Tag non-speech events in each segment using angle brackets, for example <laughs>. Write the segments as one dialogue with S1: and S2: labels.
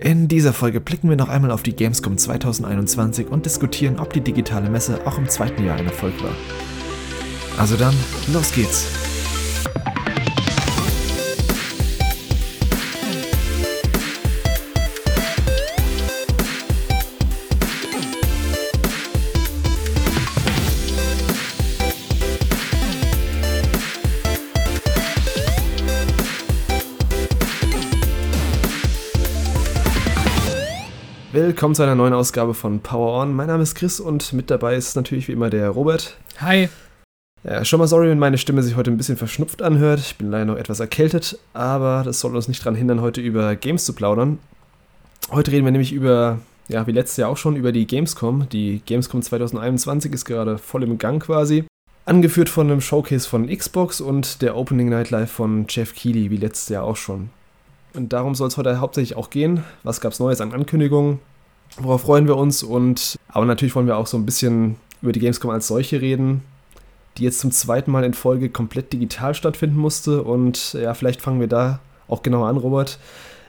S1: In dieser Folge blicken wir noch einmal auf die Gamescom 2021 und diskutieren, ob die digitale Messe auch im zweiten Jahr ein Erfolg war. Also dann, los geht's! Willkommen zu einer neuen Ausgabe von Power On. Mein Name ist Chris und mit dabei ist natürlich wie immer der Robert.
S2: Hi.
S1: Ja, schon mal sorry, wenn meine Stimme sich heute ein bisschen verschnupft anhört. Ich bin leider noch etwas erkältet, aber das soll uns nicht daran hindern, heute über Games zu plaudern. Heute reden wir nämlich über, ja, wie letztes Jahr auch schon, über die Gamescom. Die Gamescom 2021 ist gerade voll im Gang quasi. Angeführt von einem Showcase von Xbox und der Opening Night Live von Jeff Keighley, wie letztes Jahr auch schon. Und darum soll es heute hauptsächlich auch gehen. Was gab es Neues an Ankündigungen? Worauf freuen wir uns? Und aber natürlich wollen wir auch so ein bisschen über die Gamescom als solche reden, die jetzt zum zweiten Mal in Folge komplett digital stattfinden musste. Und ja, vielleicht fangen wir da auch genauer an, Robert.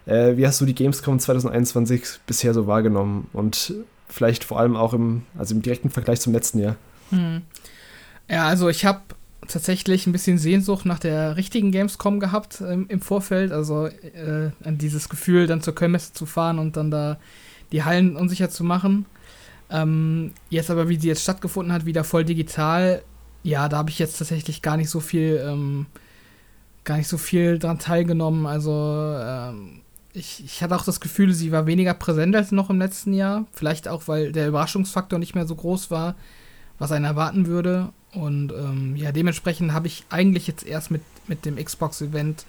S1: Äh, wie hast du die Gamescom 2021 bisher so wahrgenommen? Und vielleicht vor allem auch im, also im direkten Vergleich zum letzten Jahr. Hm.
S2: Ja, also ich habe tatsächlich ein bisschen Sehnsucht nach der richtigen Gamescom gehabt ähm, im Vorfeld. Also äh, an dieses Gefühl, dann zur Kölnmesse zu fahren und dann da die Hallen unsicher zu machen. Ähm, jetzt aber, wie sie jetzt stattgefunden hat, wieder voll digital, ja, da habe ich jetzt tatsächlich gar nicht so viel, ähm, gar nicht so viel dran teilgenommen. Also ähm, ich, ich hatte auch das Gefühl, sie war weniger präsent als noch im letzten Jahr. Vielleicht auch, weil der Überraschungsfaktor nicht mehr so groß war, was einen erwarten würde. Und ähm, ja, dementsprechend habe ich eigentlich jetzt erst mit, mit dem Xbox-Event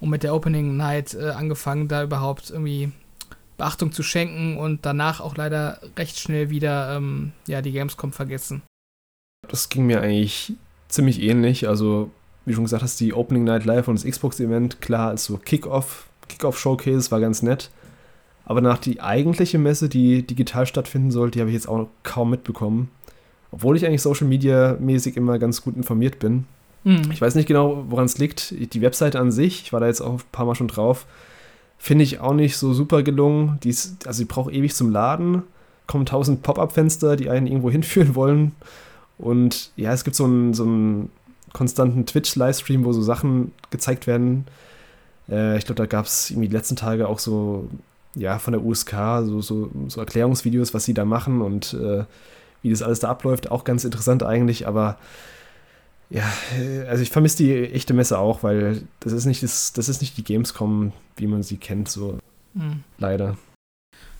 S2: und mit der Opening Night äh, angefangen, da überhaupt irgendwie Beachtung zu schenken und danach auch leider recht schnell wieder ähm, ja, die Gamescom vergessen.
S1: Das ging mir eigentlich ziemlich ähnlich. Also, wie du schon gesagt hast, die Opening Night Live und das Xbox-Event, klar, als so Kickoff, Kickoff-Showcase war ganz nett. Aber nach die eigentliche Messe, die digital stattfinden soll, die habe ich jetzt auch kaum mitbekommen. Obwohl ich eigentlich Social Media mäßig immer ganz gut informiert bin. Mhm. Ich weiß nicht genau, woran es liegt. Die Webseite an sich, ich war da jetzt auch ein paar Mal schon drauf, Finde ich auch nicht so super gelungen. Die ist, also, die braucht ewig zum Laden. Kommen tausend Pop-Up-Fenster, die einen irgendwo <laughs> hinführen wollen. Und ja, es gibt so einen, so einen konstanten Twitch-Livestream, wo so Sachen gezeigt werden. Äh, ich glaube, da gab es irgendwie die letzten Tage auch so, ja, von der USK, so, so, so Erklärungsvideos, was sie da machen und äh, wie das alles da abläuft. Auch ganz interessant eigentlich, aber ja, also ich vermisse die echte Messe auch, weil das ist nicht das, das ist nicht die Gamescom, wie man sie kennt, so mhm. leider.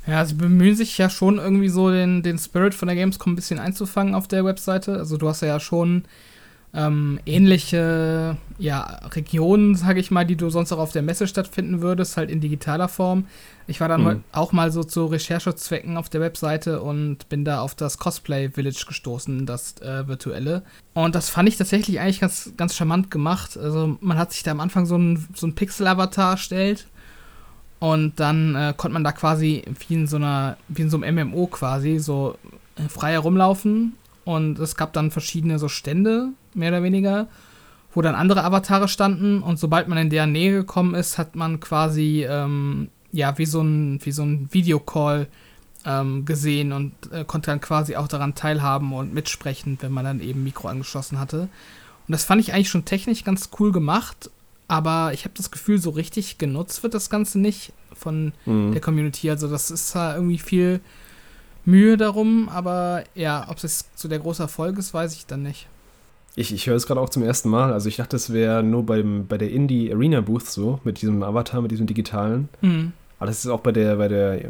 S2: Ja, sie bemühen sich ja schon irgendwie so den, den Spirit von der Gamescom ein bisschen einzufangen auf der Webseite. Also du hast ja schon ähm, ähnliche ja, Regionen, sage ich mal, die du sonst auch auf der Messe stattfinden würdest, halt in digitaler Form. Ich war dann mhm. auch mal so zu Recherchezwecken auf der Webseite und bin da auf das Cosplay Village gestoßen, das äh, virtuelle. Und das fand ich tatsächlich eigentlich ganz, ganz charmant gemacht. Also man hat sich da am Anfang so ein, so ein Pixel-Avatar erstellt und dann äh, konnte man da quasi wie in so einer, wie in so einem MMO quasi so äh, frei herumlaufen und es gab dann verschiedene so Stände, mehr oder weniger, wo dann andere Avatare standen. Und sobald man in deren Nähe gekommen ist, hat man quasi, ähm, ja, wie so ein, wie so ein Videocall ähm, gesehen und äh, konnte dann quasi auch daran teilhaben und mitsprechen, wenn man dann eben Mikro angeschlossen hatte. Und das fand ich eigentlich schon technisch ganz cool gemacht, aber ich habe das Gefühl, so richtig genutzt wird das Ganze nicht von mhm. der Community. Also das ist da irgendwie viel Mühe darum, aber ja, ob es so der große Erfolg ist, weiß ich dann nicht.
S1: Ich, ich höre es gerade auch zum ersten Mal. Also ich dachte, es wäre nur beim, bei der Indie Arena Booth so, mit diesem Avatar, mit diesem digitalen. Mhm. Aber das ist auch bei der, bei der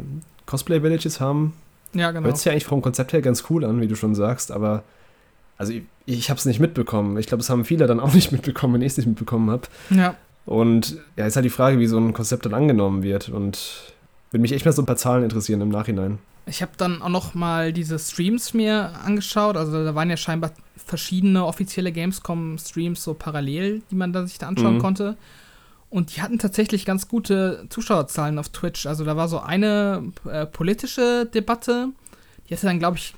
S1: Cosplay Villages haben. Ja, genau. Hört sich ja eigentlich vom Konzept her ganz cool an, wie du schon sagst, aber also ich, ich habe es nicht mitbekommen. Ich glaube, es haben viele dann auch <laughs> nicht mitbekommen, wenn ich es nicht mitbekommen habe. Ja. Und ja, ist halt die Frage, wie so ein Konzept dann angenommen wird. Und würde mich echt mal so ein paar Zahlen interessieren im Nachhinein.
S2: Ich habe dann auch noch mal diese Streams mir angeschaut. Also da waren ja scheinbar verschiedene offizielle Gamescom-Streams so parallel, die man da sich da anschauen mhm. konnte. Und die hatten tatsächlich ganz gute Zuschauerzahlen auf Twitch. Also da war so eine äh, politische Debatte. Die hatte dann, glaube ich,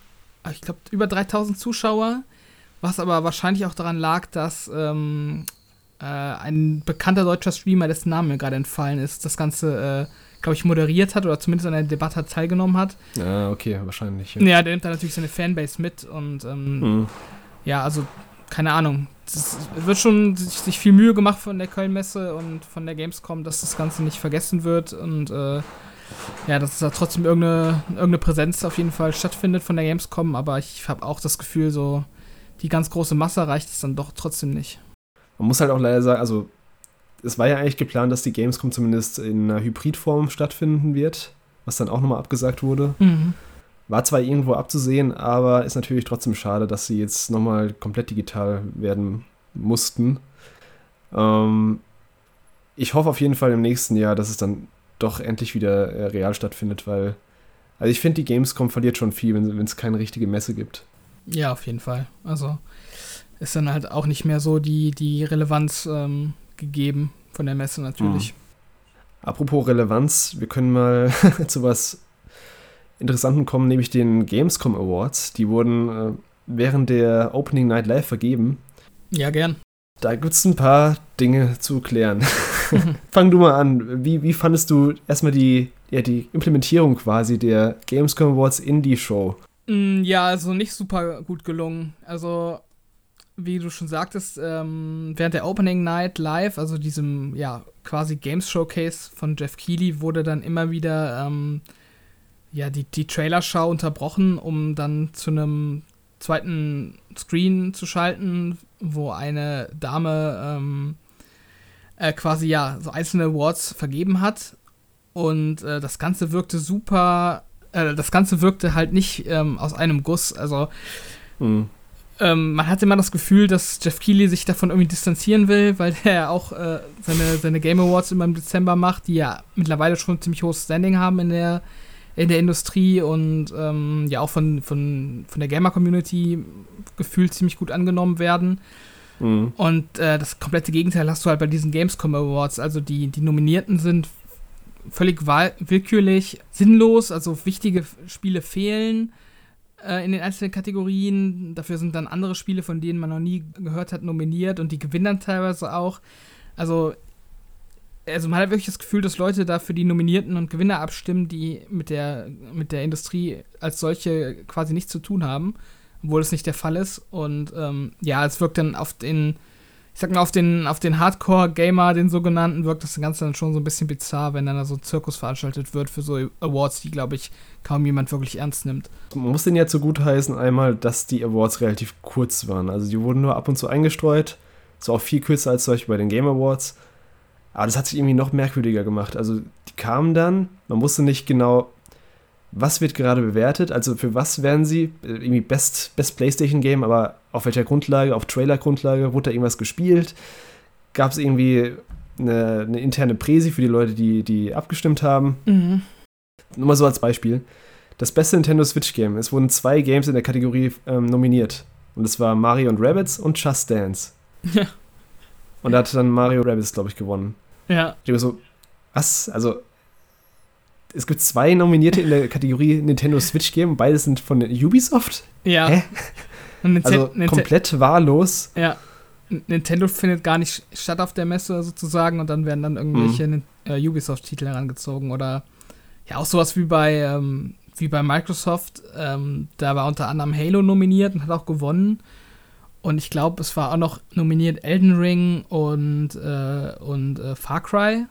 S2: ich glaube über 3000 Zuschauer. Was aber wahrscheinlich auch daran lag, dass ähm, äh, ein bekannter deutscher Streamer, dessen Name mir gerade entfallen ist, das Ganze äh, glaube ich, moderiert hat oder zumindest an der Debatte teilgenommen hat.
S1: Ja, okay, wahrscheinlich.
S2: Ja, ja der nimmt da natürlich seine Fanbase mit und ähm, mhm. ja, also keine Ahnung. Es wird schon sich viel Mühe gemacht von der Köln-Messe und von der Gamescom, dass das Ganze nicht vergessen wird und äh, ja, dass da trotzdem irgendeine, irgendeine Präsenz auf jeden Fall stattfindet von der Gamescom, aber ich habe auch das Gefühl, so die ganz große Masse reicht es dann doch trotzdem nicht.
S1: Man muss halt auch leider sagen, also es war ja eigentlich geplant, dass die Gamescom zumindest in einer Hybridform stattfinden wird, was dann auch nochmal abgesagt wurde. Mhm. War zwar irgendwo abzusehen, aber ist natürlich trotzdem schade, dass sie jetzt nochmal komplett digital werden mussten. Ähm, ich hoffe auf jeden Fall im nächsten Jahr, dass es dann doch endlich wieder äh, real stattfindet, weil also ich finde, die Gamescom verliert schon viel, wenn es keine richtige Messe gibt.
S2: Ja, auf jeden Fall. Also ist dann halt auch nicht mehr so die, die Relevanz ähm, gegeben von der Messe natürlich. Mhm.
S1: Apropos Relevanz, wir können mal <laughs> zu was Interessanten kommen, nämlich den Gamescom Awards. Die wurden äh, während der Opening Night Live vergeben.
S2: Ja, gern.
S1: Da gibt es ein paar Dinge zu klären. <laughs> Fang du mal an. Wie, wie fandest du erstmal die, ja, die Implementierung quasi der Gamescom Awards in die Show?
S2: Mm, ja, also nicht super gut gelungen. Also, wie du schon sagtest, ähm, während der Opening Night Live, also diesem, ja, quasi Games Showcase von Jeff Keighley, wurde dann immer wieder, ähm, ja, die, die Trailer-Show unterbrochen, um dann zu einem zweiten Screen zu schalten, wo eine Dame ähm, äh, quasi ja so einzelne Awards vergeben hat. Und äh, das Ganze wirkte super. Äh, das Ganze wirkte halt nicht ähm, aus einem Guss. Also mhm. Ähm, man hatte immer das Gefühl, dass Jeff Keighley sich davon irgendwie distanzieren will, weil <laughs> der auch äh, seine, seine Game Awards immer im Dezember macht, die ja mittlerweile schon ziemlich hohes Standing haben in der in der Industrie und ähm, ja auch von, von, von der Gamer-Community gefühlt ziemlich gut angenommen werden. Mhm. Und äh, das komplette Gegenteil hast du halt bei diesen Gamescom Awards. Also die, die Nominierten sind völlig willkürlich, sinnlos, also wichtige Spiele fehlen in den einzelnen Kategorien. Dafür sind dann andere Spiele, von denen man noch nie gehört hat, nominiert und die gewinnen dann teilweise auch. Also, also man hat wirklich das Gefühl, dass Leute da für die Nominierten und Gewinner abstimmen, die mit der, mit der Industrie als solche quasi nichts zu tun haben obwohl es nicht der Fall ist. Und ähm, ja, es wirkt dann auf den, ich sag mal, auf den, auf den Hardcore-Gamer, den sogenannten, wirkt das Ganze dann schon so ein bisschen bizarr, wenn dann da so ein Zirkus veranstaltet wird für so Awards, die, glaube ich, kaum jemand wirklich ernst nimmt.
S1: Man muss den ja heißen, einmal, dass die Awards relativ kurz waren. Also die wurden nur ab und zu eingestreut. So auch viel kürzer als zum Beispiel bei den Game Awards. Aber das hat sich irgendwie noch merkwürdiger gemacht. Also die kamen dann, man wusste nicht genau, was wird gerade bewertet, also für was werden sie, äh, irgendwie Best, Best PlayStation Game, aber auf welcher Grundlage, auf Trailer-Grundlage, wurde da irgendwas gespielt? Gab es irgendwie eine, eine, interne Präsi für die Leute, die, die abgestimmt haben? Mhm. Nur mal so als Beispiel. Das beste Nintendo Switch Game, es wurden zwei Games in der Kategorie ähm, nominiert. Und es war Mario und Rabbits und Just Dance. Ja. Und da hat dann Mario Rabbits, glaube ich, gewonnen.
S2: Ja.
S1: Ich war so, was? Also, es gibt zwei Nominierte in der Kategorie Nintendo Switch Game, beide sind von
S2: Ubisoft. Ja.
S1: Hä? also komplett wahllos.
S2: Ja. Nintendo findet gar nicht statt auf der Messe sozusagen und dann werden dann irgendwelche mhm. äh, Ubisoft-Titel herangezogen oder ja auch sowas wie bei ähm, wie bei Microsoft. Ähm, da war unter anderem Halo nominiert und hat auch gewonnen. Und ich glaube, es war auch noch nominiert Elden Ring und, äh, und äh, Far Cry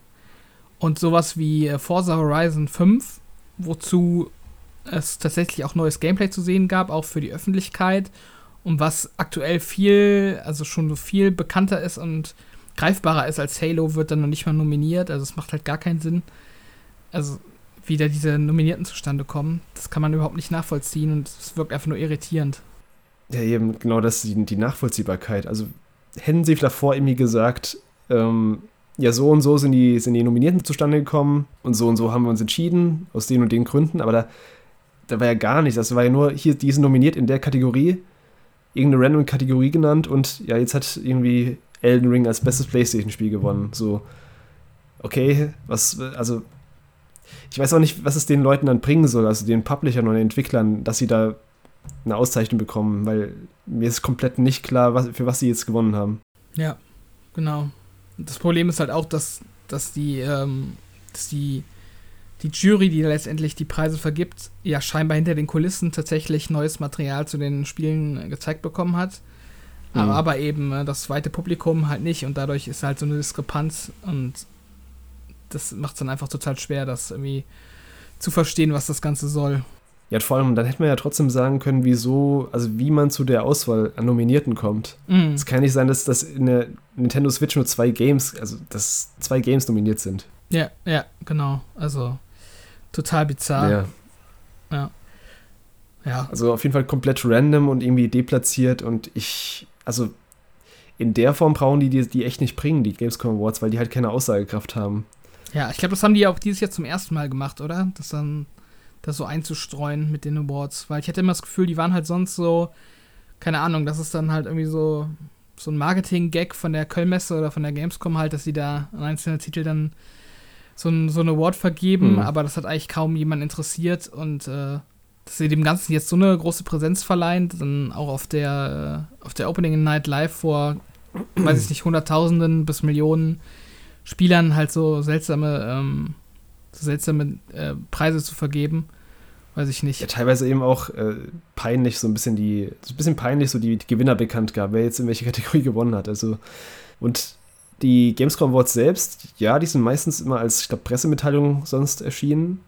S2: und sowas wie äh, Forza Horizon 5, wozu es tatsächlich auch neues Gameplay zu sehen gab, auch für die Öffentlichkeit. Und was aktuell viel, also schon so viel bekannter ist und greifbarer ist als Halo, wird dann noch nicht mal nominiert. Also es macht halt gar keinen Sinn. Also wie da diese Nominierten zustande kommen, das kann man überhaupt nicht nachvollziehen und es wirkt einfach nur irritierend.
S1: Ja, eben genau das, die, die Nachvollziehbarkeit. Also hätten sie davor irgendwie gesagt, ähm, ja, so und so sind die, sind die Nominierten zustande gekommen und so und so haben wir uns entschieden, aus den und den Gründen, aber da, da war ja gar nichts. Das war ja nur, hier, die sind nominiert in der Kategorie, irgendeine random Kategorie genannt und ja, jetzt hat irgendwie Elden Ring als bestes Playstation-Spiel gewonnen. So, okay, was, also, ich weiß auch nicht, was es den Leuten dann bringen soll, also den Publishern und den Entwicklern, dass sie da eine Auszeichnung bekommen, weil mir ist komplett nicht klar, was, für was sie jetzt gewonnen haben.
S2: Ja, genau das Problem ist halt auch, dass, dass die, ähm, dass die die Jury, die letztendlich die Preise vergibt, ja scheinbar hinter den Kulissen tatsächlich neues Material zu den Spielen gezeigt bekommen hat. Mhm. Aber, aber, eben äh, das zweite Publikum halt nicht und dadurch ist halt so eine Diskrepanz und das macht es dann einfach total schwer, das irgendwie zu verstehen, was das Ganze soll.
S1: Ja, vor allem, dann hätte man ja trotzdem sagen können, wieso, also wie man zu der Auswahl an Nominierten kommt. Mhm. Es kann nicht sein, dass das in der Nintendo Switch nur zwei Games, also dass zwei Games nominiert sind.
S2: Ja, ja, genau. Also total bizarr.
S1: Ja.
S2: Ja.
S1: Ja. Also auf jeden Fall komplett random und irgendwie deplatziert und ich, also in der Form brauchen die die, die echt nicht bringen, die Gamescom Awards, weil die halt keine Aussagekraft haben.
S2: Ja, ich glaube, das haben die ja auch dieses Jahr zum ersten Mal gemacht, oder? Das dann das so einzustreuen mit den Awards. Weil ich hatte immer das Gefühl, die waren halt sonst so, keine Ahnung, das ist dann halt irgendwie so, so ein Marketing-Gag von der Kölnmesse oder von der Gamescom halt, dass sie da an einzelnen Titel dann so ein, so ein Award vergeben, mhm. aber das hat eigentlich kaum jemand interessiert und äh, dass sie dem Ganzen jetzt so eine große Präsenz verleihen, dann auch auf der, äh, auf der Opening Night Live vor, weiß ich nicht, Hunderttausenden bis Millionen Spielern halt so seltsame ähm, so seltsame äh, Preise zu vergeben. Weiß ich nicht.
S1: Ja, teilweise eben auch äh, peinlich, so ein bisschen die, so ein bisschen peinlich, so die, die Gewinner bekannt gab, wer jetzt in welche Kategorie <laughs> gewonnen hat. Also, und die Gamescom Awards selbst, ja, die sind meistens immer als, ich glaube, Pressemitteilung sonst erschienen.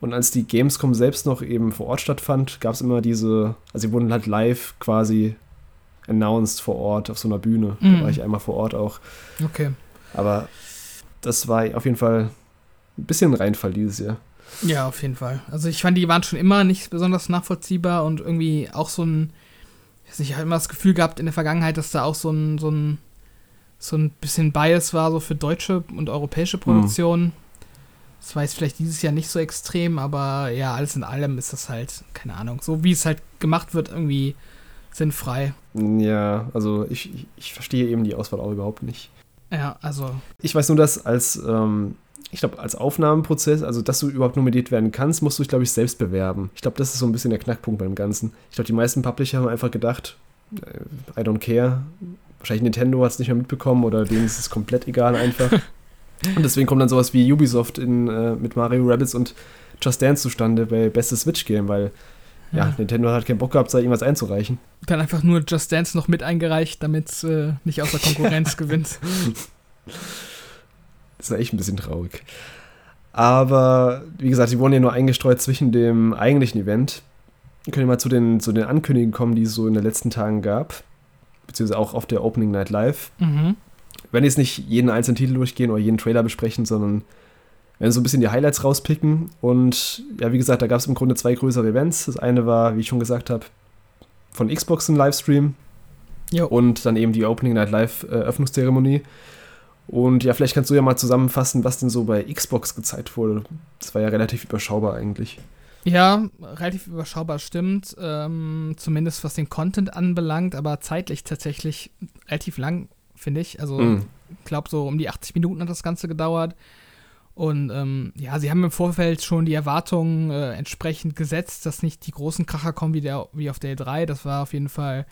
S1: Und als die Gamescom selbst noch eben vor Ort stattfand, gab es immer diese, also sie wurden halt live quasi announced vor Ort auf so einer Bühne. Mm. Da mhm. war ich einmal vor Ort auch.
S2: Okay.
S1: Aber das war auf jeden Fall ein bisschen Reinfall dieses Jahr.
S2: Ja, auf jeden Fall. Also ich fand, die waren schon immer nicht besonders nachvollziehbar und irgendwie auch so ein, ich habe immer das Gefühl gehabt in der Vergangenheit, dass da auch so ein, so ein, so ein bisschen Bias war, so für deutsche und europäische Produktionen. Mhm. Das war jetzt vielleicht dieses Jahr nicht so extrem, aber ja, alles in allem ist das halt, keine Ahnung, so wie es halt gemacht wird, irgendwie sinnfrei.
S1: Ja, also ich, ich, verstehe eben die Auswahl auch überhaupt nicht.
S2: Ja, also.
S1: Ich weiß nur, dass als ähm, ich glaube, als Aufnahmeprozess, also dass du überhaupt nominiert werden kannst, musst du dich, glaube ich, selbst bewerben. Ich glaube, das ist so ein bisschen der Knackpunkt beim Ganzen. Ich glaube, die meisten Publisher haben einfach gedacht, äh, I don't care. Wahrscheinlich Nintendo hat es nicht mehr mitbekommen oder denen ist es komplett egal einfach. <laughs> Und deswegen kommt dann sowas wie Ubisoft in, äh, mit Mario Rabbits und Just Dance zustande bei Bestes Switch Game, weil ja. ja, Nintendo hat keinen Bock gehabt, da irgendwas einzureichen.
S2: Dann einfach nur Just Dance noch mit eingereicht, damit es äh, nicht außer Konkurrenz <laughs> gewinnt. <laughs>
S1: Das ist echt ein bisschen traurig. Aber wie gesagt, sie wurden ja nur eingestreut zwischen dem eigentlichen Event. Wir können wir mal zu den, zu den Ankündigungen kommen, die es so in den letzten Tagen gab. Beziehungsweise auch auf der Opening Night Live. Mhm. Werden jetzt nicht jeden einzelnen Titel durchgehen oder jeden Trailer besprechen, sondern werden so ein bisschen die Highlights rauspicken. Und ja, wie gesagt, da gab es im Grunde zwei größere Events. Das eine war, wie ich schon gesagt habe, von Xbox ein Livestream. Jo. Und dann eben die Opening Night Live äh, Öffnungszeremonie. Und ja, vielleicht kannst du ja mal zusammenfassen, was denn so bei Xbox gezeigt wurde. Das war ja relativ überschaubar eigentlich.
S2: Ja, relativ überschaubar stimmt. Ähm, zumindest was den Content anbelangt, aber zeitlich tatsächlich relativ lang, finde ich. Also, mm. ich glaube, so um die 80 Minuten hat das Ganze gedauert. Und ähm, ja, sie haben im Vorfeld schon die Erwartungen äh, entsprechend gesetzt, dass nicht die großen Kracher kommen wie, der, wie auf der E3. Das war auf jeden Fall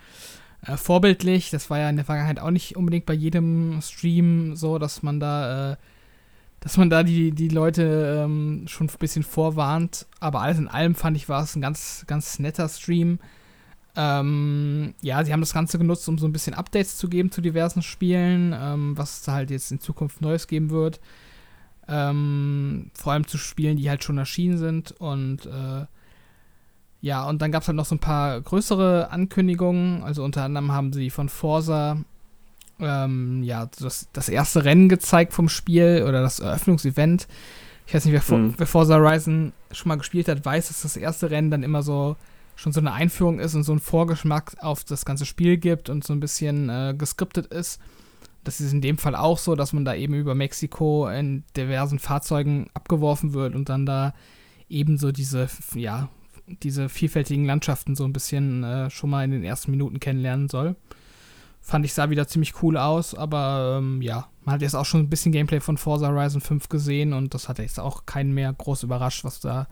S2: äh, vorbildlich. Das war ja in der Vergangenheit auch nicht unbedingt bei jedem Stream so, dass man da, äh, dass man da die, die Leute ähm, schon ein bisschen vorwarnt. Aber alles in allem fand ich, war es ein ganz, ganz netter Stream. Ähm, ja, sie haben das Ganze genutzt, um so ein bisschen Updates zu geben zu diversen Spielen, ähm, was es da halt jetzt in Zukunft Neues geben wird. Ähm, vor allem zu Spielen, die halt schon erschienen sind und äh, ja, und dann gab es halt noch so ein paar größere Ankündigungen. Also unter anderem haben sie von Forsa ähm, ja, das, das erste Rennen gezeigt vom Spiel oder das Eröffnungsevent. Ich weiß nicht, wer, mhm. wer Forza Horizon schon mal gespielt hat, weiß, dass das erste Rennen dann immer so schon so eine Einführung ist und so einen Vorgeschmack auf das ganze Spiel gibt und so ein bisschen äh, geskriptet ist. Das ist in dem Fall auch so, dass man da eben über Mexiko in diversen Fahrzeugen abgeworfen wird und dann da ebenso diese, ja, diese vielfältigen Landschaften so ein bisschen äh, schon mal in den ersten Minuten kennenlernen soll. Fand ich, sah wieder ziemlich cool aus, aber ähm, ja, man hat jetzt auch schon ein bisschen Gameplay von Forza Horizon 5 gesehen und das hat jetzt auch keinen mehr groß überrascht, was da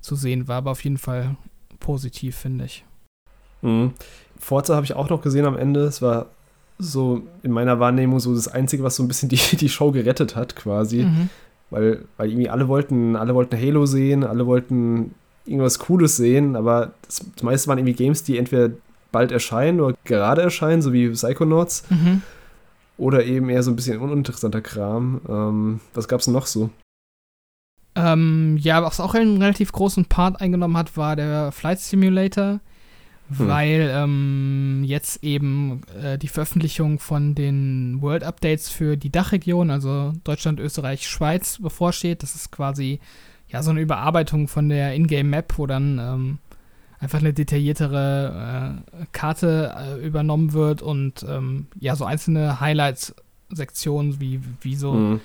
S2: zu sehen war, aber auf jeden Fall positiv, finde ich.
S1: Mhm. Forza habe ich auch noch gesehen am Ende. Es war so in meiner Wahrnehmung so das Einzige, was so ein bisschen die, <laughs> die Show gerettet hat, quasi. Mhm. Weil, weil irgendwie alle wollten, alle wollten Halo sehen, alle wollten irgendwas Cooles sehen, aber das, das meiste waren irgendwie Games, die entweder bald erscheinen oder gerade erscheinen, so wie Psychonauts. Mhm. Oder eben eher so ein bisschen uninteressanter Kram. Ähm, was gab's noch so?
S2: Ähm, ja, was auch einen relativ großen Part eingenommen hat, war der Flight Simulator, hm. weil ähm, jetzt eben äh, die Veröffentlichung von den World Updates für die Dachregion, also Deutschland, Österreich, Schweiz, bevorsteht. Das ist quasi ja so eine Überarbeitung von der Ingame Map, wo dann ähm, einfach eine detailliertere äh, Karte äh, übernommen wird und ähm, ja so einzelne Highlights-Sektionen wie, wie so mhm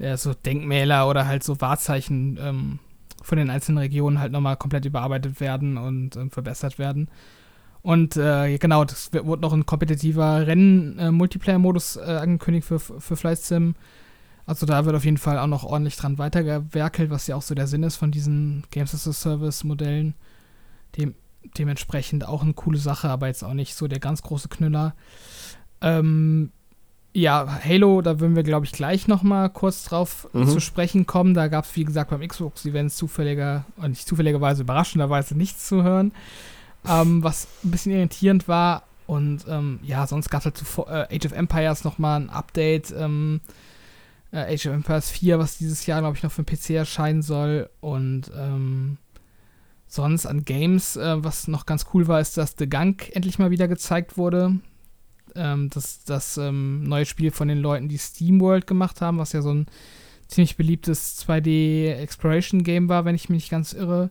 S2: ja, so Denkmäler oder halt so Wahrzeichen ähm, von den einzelnen Regionen halt nochmal komplett überarbeitet werden und ähm, verbessert werden. Und äh, genau, das wurde noch ein kompetitiver Rennen-Multiplayer-Modus äh, angekündigt für, für Flight Sim. Also da wird auf jeden Fall auch noch ordentlich dran weitergewerkelt, was ja auch so der Sinn ist von diesen Games as a Service-Modellen. Dem, dementsprechend auch eine coole Sache, aber jetzt auch nicht so der ganz große Knüller. Ähm, ja, Halo, da würden wir, glaube ich, gleich noch mal kurz drauf mhm. zu sprechen kommen. Da gab es, wie gesagt, beim Xbox-Event zufälliger, und nicht zufälligerweise, überraschenderweise nichts zu hören, ähm, was ein bisschen irritierend war. Und ähm, ja, sonst gab es halt zu äh, Age of Empires noch mal ein Update. Ähm, äh, Age of Empires 4, was dieses Jahr, glaube ich, noch für den PC erscheinen soll. Und ähm, sonst an Games, äh, was noch ganz cool war, ist, dass The Gunk endlich mal wieder gezeigt wurde ähm, das, das ähm, neue Spiel von den Leuten, die SteamWorld gemacht haben, was ja so ein ziemlich beliebtes 2D-Exploration-Game war, wenn ich mich nicht ganz irre.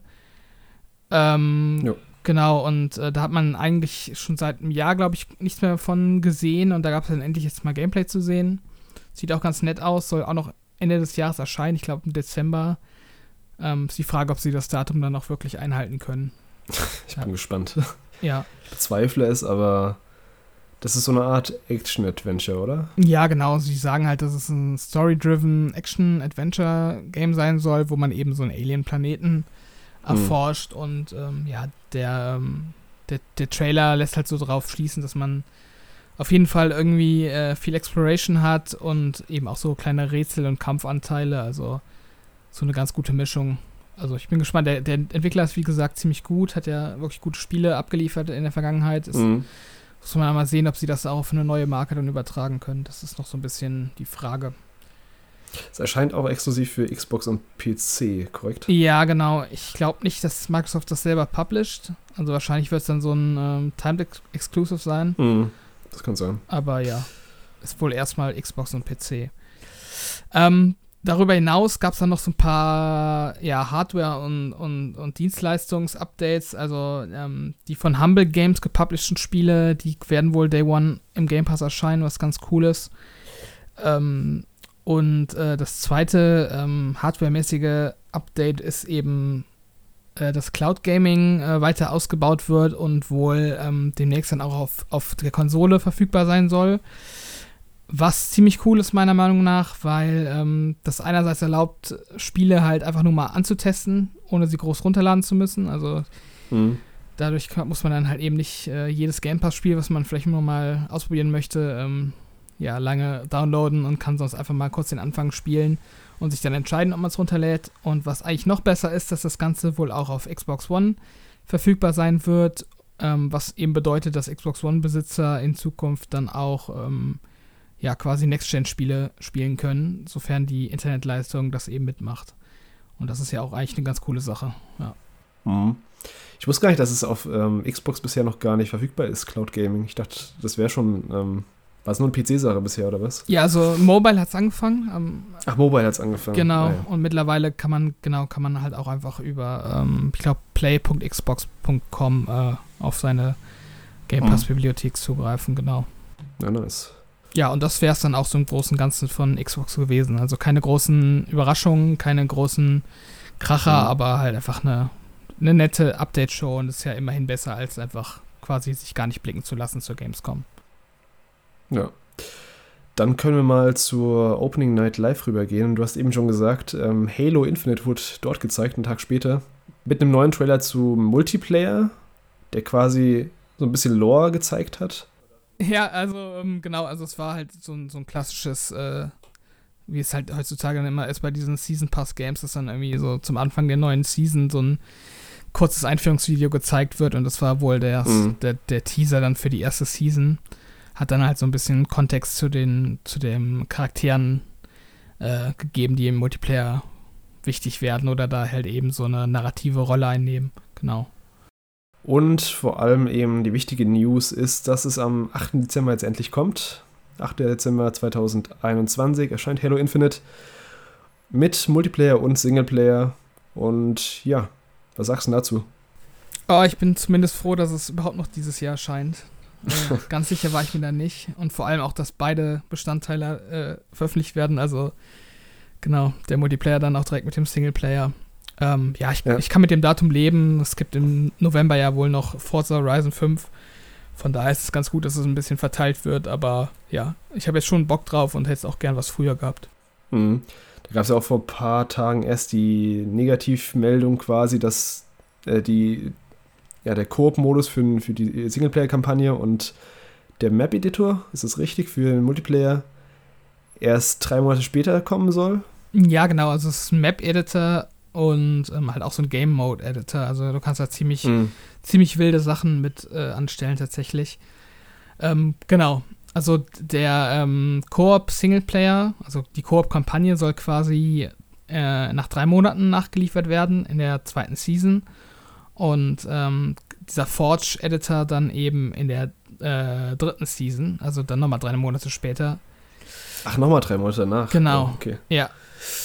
S2: Ähm, genau, und äh, da hat man eigentlich schon seit einem Jahr, glaube ich, nichts mehr von gesehen und da gab es dann endlich jetzt mal Gameplay zu sehen. Sieht auch ganz nett aus, soll auch noch Ende des Jahres erscheinen, ich glaube im Dezember. Ähm, ist die Frage, ob sie das Datum dann auch wirklich einhalten können. <laughs>
S1: Ich bin ja. gespannt.
S2: Ja.
S1: Ich bezweifle es, aber das ist so eine Art Action-Adventure, oder?
S2: Ja, genau. Sie sagen halt, dass es ein Story-driven Action-Adventure-Game sein soll, wo man eben so einen Alien-Planeten hm. erforscht. Und ähm, ja, der, ähm, der, der Trailer lässt halt so drauf schließen, dass man auf jeden Fall irgendwie äh, viel Exploration hat und eben auch so kleine Rätsel und Kampfanteile. Also so eine ganz gute Mischung. Also ich bin gespannt. Der, der Entwickler ist wie gesagt ziemlich gut, hat ja wirklich gute Spiele abgeliefert in der Vergangenheit. Ist mhm. Muss man mal sehen, ob sie das auch auf eine neue Marke dann übertragen können. Das ist noch so ein bisschen die Frage.
S1: Es erscheint auch exklusiv für Xbox und PC, korrekt?
S2: Ja, genau. Ich glaube nicht, dass Microsoft das selber published. Also wahrscheinlich wird es dann so ein ähm, Timed Exclusive sein.
S1: Mm, das kann sein.
S2: Aber ja, ist wohl erstmal Xbox und PC. Ähm, darüber hinaus gab es dann noch so ein paar ja, Hardware- und, und, und Dienstleistungs-Updates. Also ähm, die von Humble Games gepublisheden Spiele, die werden wohl Day One im Game Pass erscheinen, was ganz cool ist. Ähm, und äh, das zweite ähm, hardwaremäßige Update ist eben, äh, dass Cloud Gaming äh, weiter ausgebaut wird und wohl ähm, demnächst dann auch auf, auf der Konsole verfügbar sein soll. Was ziemlich cool ist, meiner Meinung nach, weil ähm, das einerseits erlaubt, Spiele halt einfach nur mal anzutesten, ohne sie groß runterladen zu müssen. Also mhm. dadurch muss man dann halt eben nicht äh, jedes Game Pass-Spiel, was man vielleicht nur mal ausprobieren möchte, ähm, ja, lange downloaden und kann sonst einfach mal kurz den Anfang spielen und sich dann entscheiden, ob man es runterlädt. Und was eigentlich noch besser ist, dass das Ganze wohl auch auf Xbox One verfügbar sein wird, ähm, was eben bedeutet, dass Xbox One-Besitzer in Zukunft dann auch ähm, ja quasi Next-Gen-Spiele spielen können, sofern die Internetleistung das eben mitmacht. Und das ist ja auch eigentlich eine ganz coole Sache. Ja.
S1: Mhm. Ich wusste gar nicht, dass es auf ähm, Xbox bisher noch gar nicht verfügbar ist, Cloud Gaming. Ich dachte, das wäre schon. War es nur eine PC-Sache bisher, oder was?
S2: Ja, also Mobile hat es angefangen. Ähm,
S1: Ach, Mobile hat es angefangen.
S2: Genau, ah, ja. und mittlerweile kann man, genau, kann man halt auch einfach über, ähm, ich glaube, play.xbox.com äh, auf seine Game Pass-Bibliothek mhm. zugreifen, genau.
S1: Ja, nice.
S2: Ja, und das wäre es dann auch so im Großen und Ganzen von Xbox gewesen. Also keine großen Überraschungen, keine großen Kracher, mhm. aber halt einfach eine, eine nette Update-Show und ist ja immerhin besser, als einfach quasi sich gar nicht blicken zu lassen zur Gamescom.
S1: Ja. Dann können wir mal zur Opening Night Live rübergehen. Du hast eben schon gesagt, ähm, Halo Infinite wurde dort gezeigt, einen Tag später. Mit einem neuen Trailer zu Multiplayer, der quasi so ein bisschen Lore gezeigt hat.
S2: Ja, also ähm, genau, also es war halt so ein, so ein klassisches, äh, wie es halt heutzutage dann immer ist bei diesen Season Pass Games, dass dann irgendwie so zum Anfang der neuen Season so ein kurzes Einführungsvideo gezeigt wird und das war wohl der, mhm. der, der Teaser dann für die erste Season. Hat dann halt so ein bisschen Kontext zu den, zu den Charakteren äh, gegeben, die im Multiplayer wichtig werden oder da halt eben so eine narrative Rolle einnehmen. Genau.
S1: Und vor allem eben die wichtige News ist, dass es am 8. Dezember jetzt endlich kommt. 8. Dezember 2021 erscheint Halo Infinite mit Multiplayer und Singleplayer. Und ja, was sagst du dazu?
S2: Oh, ich bin zumindest froh, dass es überhaupt noch dieses Jahr erscheint. Äh, ganz sicher war ich mir da nicht. Und vor allem auch, dass beide Bestandteile äh, veröffentlicht werden. Also genau, der Multiplayer dann auch direkt mit dem Singleplayer. Ähm, ja, ich, ja, ich, kann mit dem Datum leben. Es gibt im November ja wohl noch Forza Horizon 5. Von daher ist es ganz gut, dass es ein bisschen verteilt wird. Aber ja, ich habe jetzt schon Bock drauf und hätte auch gern was früher gehabt.
S1: Mhm. Da gab es ja auch vor ein paar Tagen erst die Negativmeldung quasi, dass äh, die, ja, der Koop-Modus für, für die Singleplayer-Kampagne und der Map-Editor, ist das richtig, für den Multiplayer erst drei Monate später kommen soll.
S2: Ja, genau. Also es ist ein Map-Editor und ähm, halt auch so ein Game-Mode-Editor. Also du kannst da ziemlich, mhm. ziemlich wilde Sachen mit äh, anstellen tatsächlich. Ähm, genau. Also der ähm, Koop-Singleplayer, also die Koop-Kampagne soll quasi äh, nach drei Monaten nachgeliefert werden in der zweiten Season. Und ähm, dieser Forge-Editor dann eben in der äh, dritten Season, also dann nochmal drei Monate später.
S1: Ach, nochmal drei Monate danach.
S2: Genau. Oh, okay. Ja.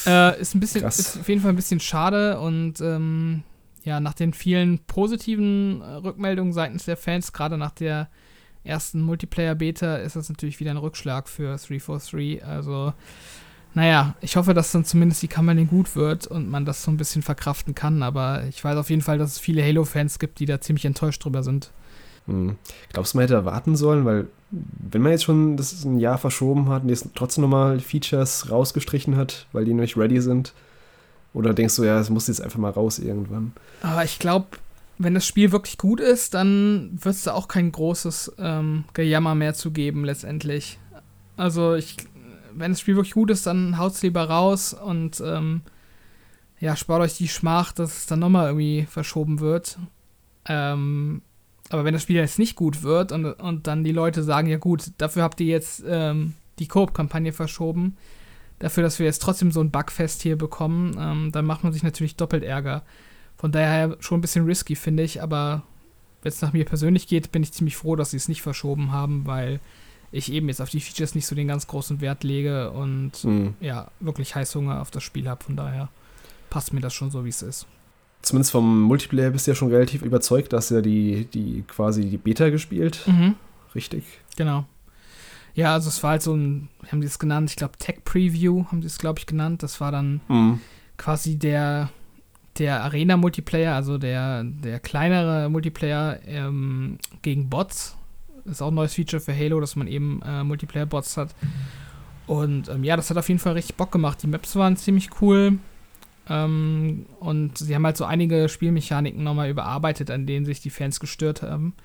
S2: Äh, ist ein bisschen, Krass. ist auf jeden Fall ein bisschen schade und ähm, ja, nach den vielen positiven äh, Rückmeldungen seitens der Fans, gerade nach der ersten Multiplayer-Beta, ist das natürlich wieder ein Rückschlag für 343. Also, naja, ich hoffe, dass dann zumindest die Kampagne gut wird und man das so ein bisschen verkraften kann, aber ich weiß auf jeden Fall, dass es viele Halo-Fans gibt, die da ziemlich enttäuscht drüber sind.
S1: Hm. Glaubst du, man hätte erwarten sollen, weil wenn man jetzt schon das ein Jahr verschoben hat und jetzt trotzdem nochmal Features rausgestrichen hat, weil die noch nicht ready sind, oder denkst du, ja, es muss jetzt einfach mal raus irgendwann?
S2: Aber ich glaube, wenn das Spiel wirklich gut ist, dann wird es da auch kein großes ähm, Gejammer mehr zu geben, letztendlich. Also, ich, wenn das Spiel wirklich gut ist, dann haut es lieber raus und ähm, ja, spart euch die Schmach, dass es dann nochmal irgendwie verschoben wird. Ähm, aber wenn das Spiel jetzt nicht gut wird und, und dann die Leute sagen, ja gut, dafür habt ihr jetzt ähm, die Koop-Kampagne verschoben, dafür, dass wir jetzt trotzdem so ein Bugfest hier bekommen, ähm, dann macht man sich natürlich doppelt Ärger. Von daher schon ein bisschen risky, finde ich, aber wenn es nach mir persönlich geht, bin ich ziemlich froh, dass sie es nicht verschoben haben, weil ich eben jetzt auf die Features nicht so den ganz großen Wert lege und mhm. ja, wirklich Heißhunger auf das Spiel habe. Von daher passt mir das schon so, wie es ist
S1: zumindest vom Multiplayer bist du ja schon relativ überzeugt, dass ja die, die quasi die Beta gespielt. Mhm. Richtig.
S2: Genau. Ja, also es war halt so ein, haben die es genannt, ich glaube Tech Preview haben sie es, glaube ich, genannt. Das war dann mhm. quasi der, der Arena-Multiplayer, also der, der kleinere Multiplayer ähm, gegen Bots. Ist auch ein neues Feature für Halo, dass man eben äh, Multiplayer-Bots hat. Und ähm, ja, das hat auf jeden Fall richtig Bock gemacht. Die Maps waren ziemlich cool. Ähm, und sie haben halt so einige Spielmechaniken nochmal überarbeitet, an denen sich die Fans gestört haben.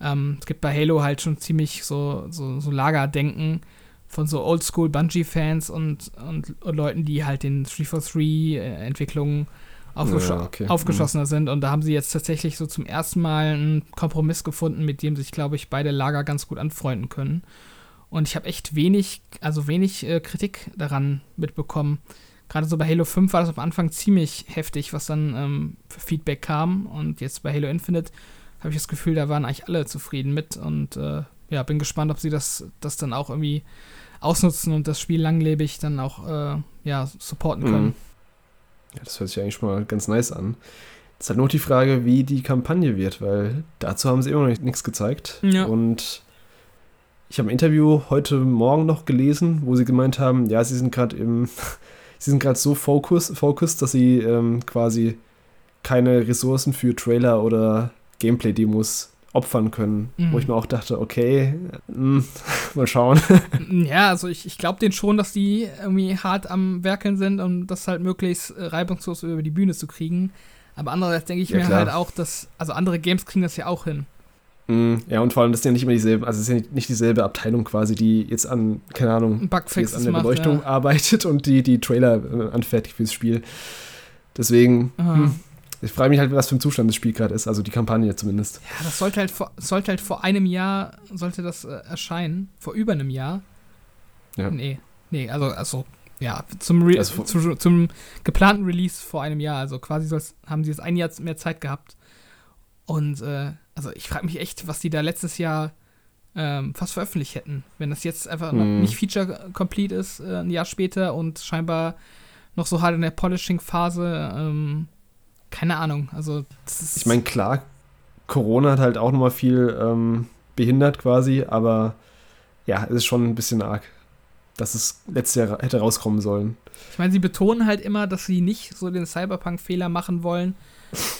S2: Ähm, es gibt bei Halo halt schon ziemlich so, so, so Lagerdenken von so Oldschool Bungie-Fans und, und, und, Leuten, die halt den 343-Entwicklungen aufgesch ja, okay. aufgeschlossener mhm. sind. Und da haben sie jetzt tatsächlich so zum ersten Mal einen Kompromiss gefunden, mit dem sich, glaube ich, beide Lager ganz gut anfreunden können. Und ich habe echt wenig, also wenig äh, Kritik daran mitbekommen gerade so bei Halo 5 war das am Anfang ziemlich heftig, was dann ähm, für Feedback kam. Und jetzt bei Halo Infinite habe ich das Gefühl, da waren eigentlich alle zufrieden mit. Und äh, ja, bin gespannt, ob sie das, das dann auch irgendwie ausnutzen und das Spiel langlebig dann auch äh, ja, supporten können. Mhm.
S1: Ja, das hört sich eigentlich schon mal ganz nice an. Es ist halt nur die Frage, wie die Kampagne wird, weil dazu haben sie immer noch nichts gezeigt. Ja. Und ich habe ein Interview heute Morgen noch gelesen, wo sie gemeint haben, ja, sie sind gerade im <laughs> sie sind gerade so focused, focused, dass sie ähm, quasi keine Ressourcen für Trailer oder Gameplay-Demos opfern können. Mhm. Wo ich mir auch dachte, okay, mh, <laughs> mal schauen.
S2: ja, also ich, ich glaube denen schon, dass die irgendwie hart am Werkeln sind, um das halt möglichst äh, reibungslos über die Bühne zu kriegen. Aber andererseits denke ich ja, mir klar. halt auch, dass, also andere Games kriegen das ja auch hin.
S1: Mm, ja, und vor allem, das sind ja nicht immer dieselben, also es ist ja nicht dieselbe Abteilung quasi, die jetzt an, keine Ahnung,
S2: Bugfixes
S1: an der
S2: macht,
S1: Beleuchtung
S2: ja.
S1: arbeitet und die, die Trailer äh, anfertigt fürs Spiel. Deswegen, hm, ich frage mich halt, was für ein Zustand das Spiel gerade ist, also die Kampagne zumindest.
S2: Ja, das sollte halt vor, sollte halt vor einem Jahr, sollte das äh, erscheinen. Vor über einem Jahr.
S1: Ja.
S2: Nee, nee, also, also ja, zum, Re
S1: Also
S2: zu, zum geplanten Release vor einem Jahr. Also quasi haben sie jetzt ein Jahr mehr Zeit gehabt. Und äh, also ich frage mich echt, was die da letztes Jahr ähm, fast veröffentlicht hätten. Wenn das jetzt einfach noch
S1: Hm.
S2: nicht feature-complete ist, äh, ein Jahr später und scheinbar noch so hart in der Polishing-Phase. Ähm, keine Ahnung. Also.
S1: Ich meine, klar, Corona hat halt auch nochmal viel ähm, behindert quasi, aber ja, es ist schon ein bisschen arg, dass es letztes Jahr hätte rauskommen sollen.
S2: Ich meine, sie betonen halt immer, dass sie nicht so den Cyberpunk-Fehler machen wollen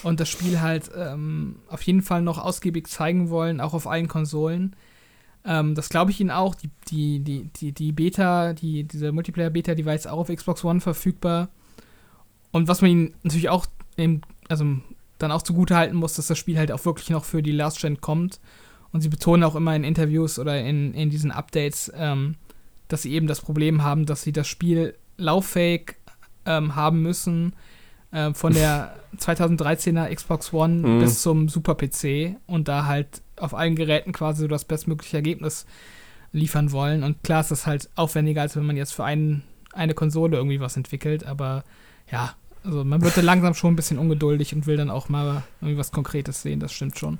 S2: und das Spiel halt ähm, auf jeden Fall noch ausgiebig zeigen wollen, auch auf allen Konsolen. Ähm, das glaube ich ihnen auch. Die, die, die, die, die Beta, die, diese Multiplayer-Beta, die war jetzt auch auf Xbox One verfügbar. Und was man ihnen natürlich auch im, also dann auch zugute halten muss, dass das Spiel halt auch wirklich noch für die Last Gen kommt. Und sie betonen auch immer in Interviews oder in, in diesen Updates, ähm, dass sie eben das Problem haben, dass sie das Spiel lauffähig ähm, haben müssen äh, von der <laughs> 2013er Xbox One
S1: Mhm.
S2: bis zum Super PC und da halt auf allen Geräten quasi so das bestmögliche Ergebnis liefern wollen. Und klar ist das halt aufwendiger, als wenn man jetzt für einen, eine Konsole irgendwie was entwickelt, aber ja, also man wird da langsam schon ein bisschen ungeduldig und will dann auch mal irgendwie was Konkretes sehen, das stimmt schon.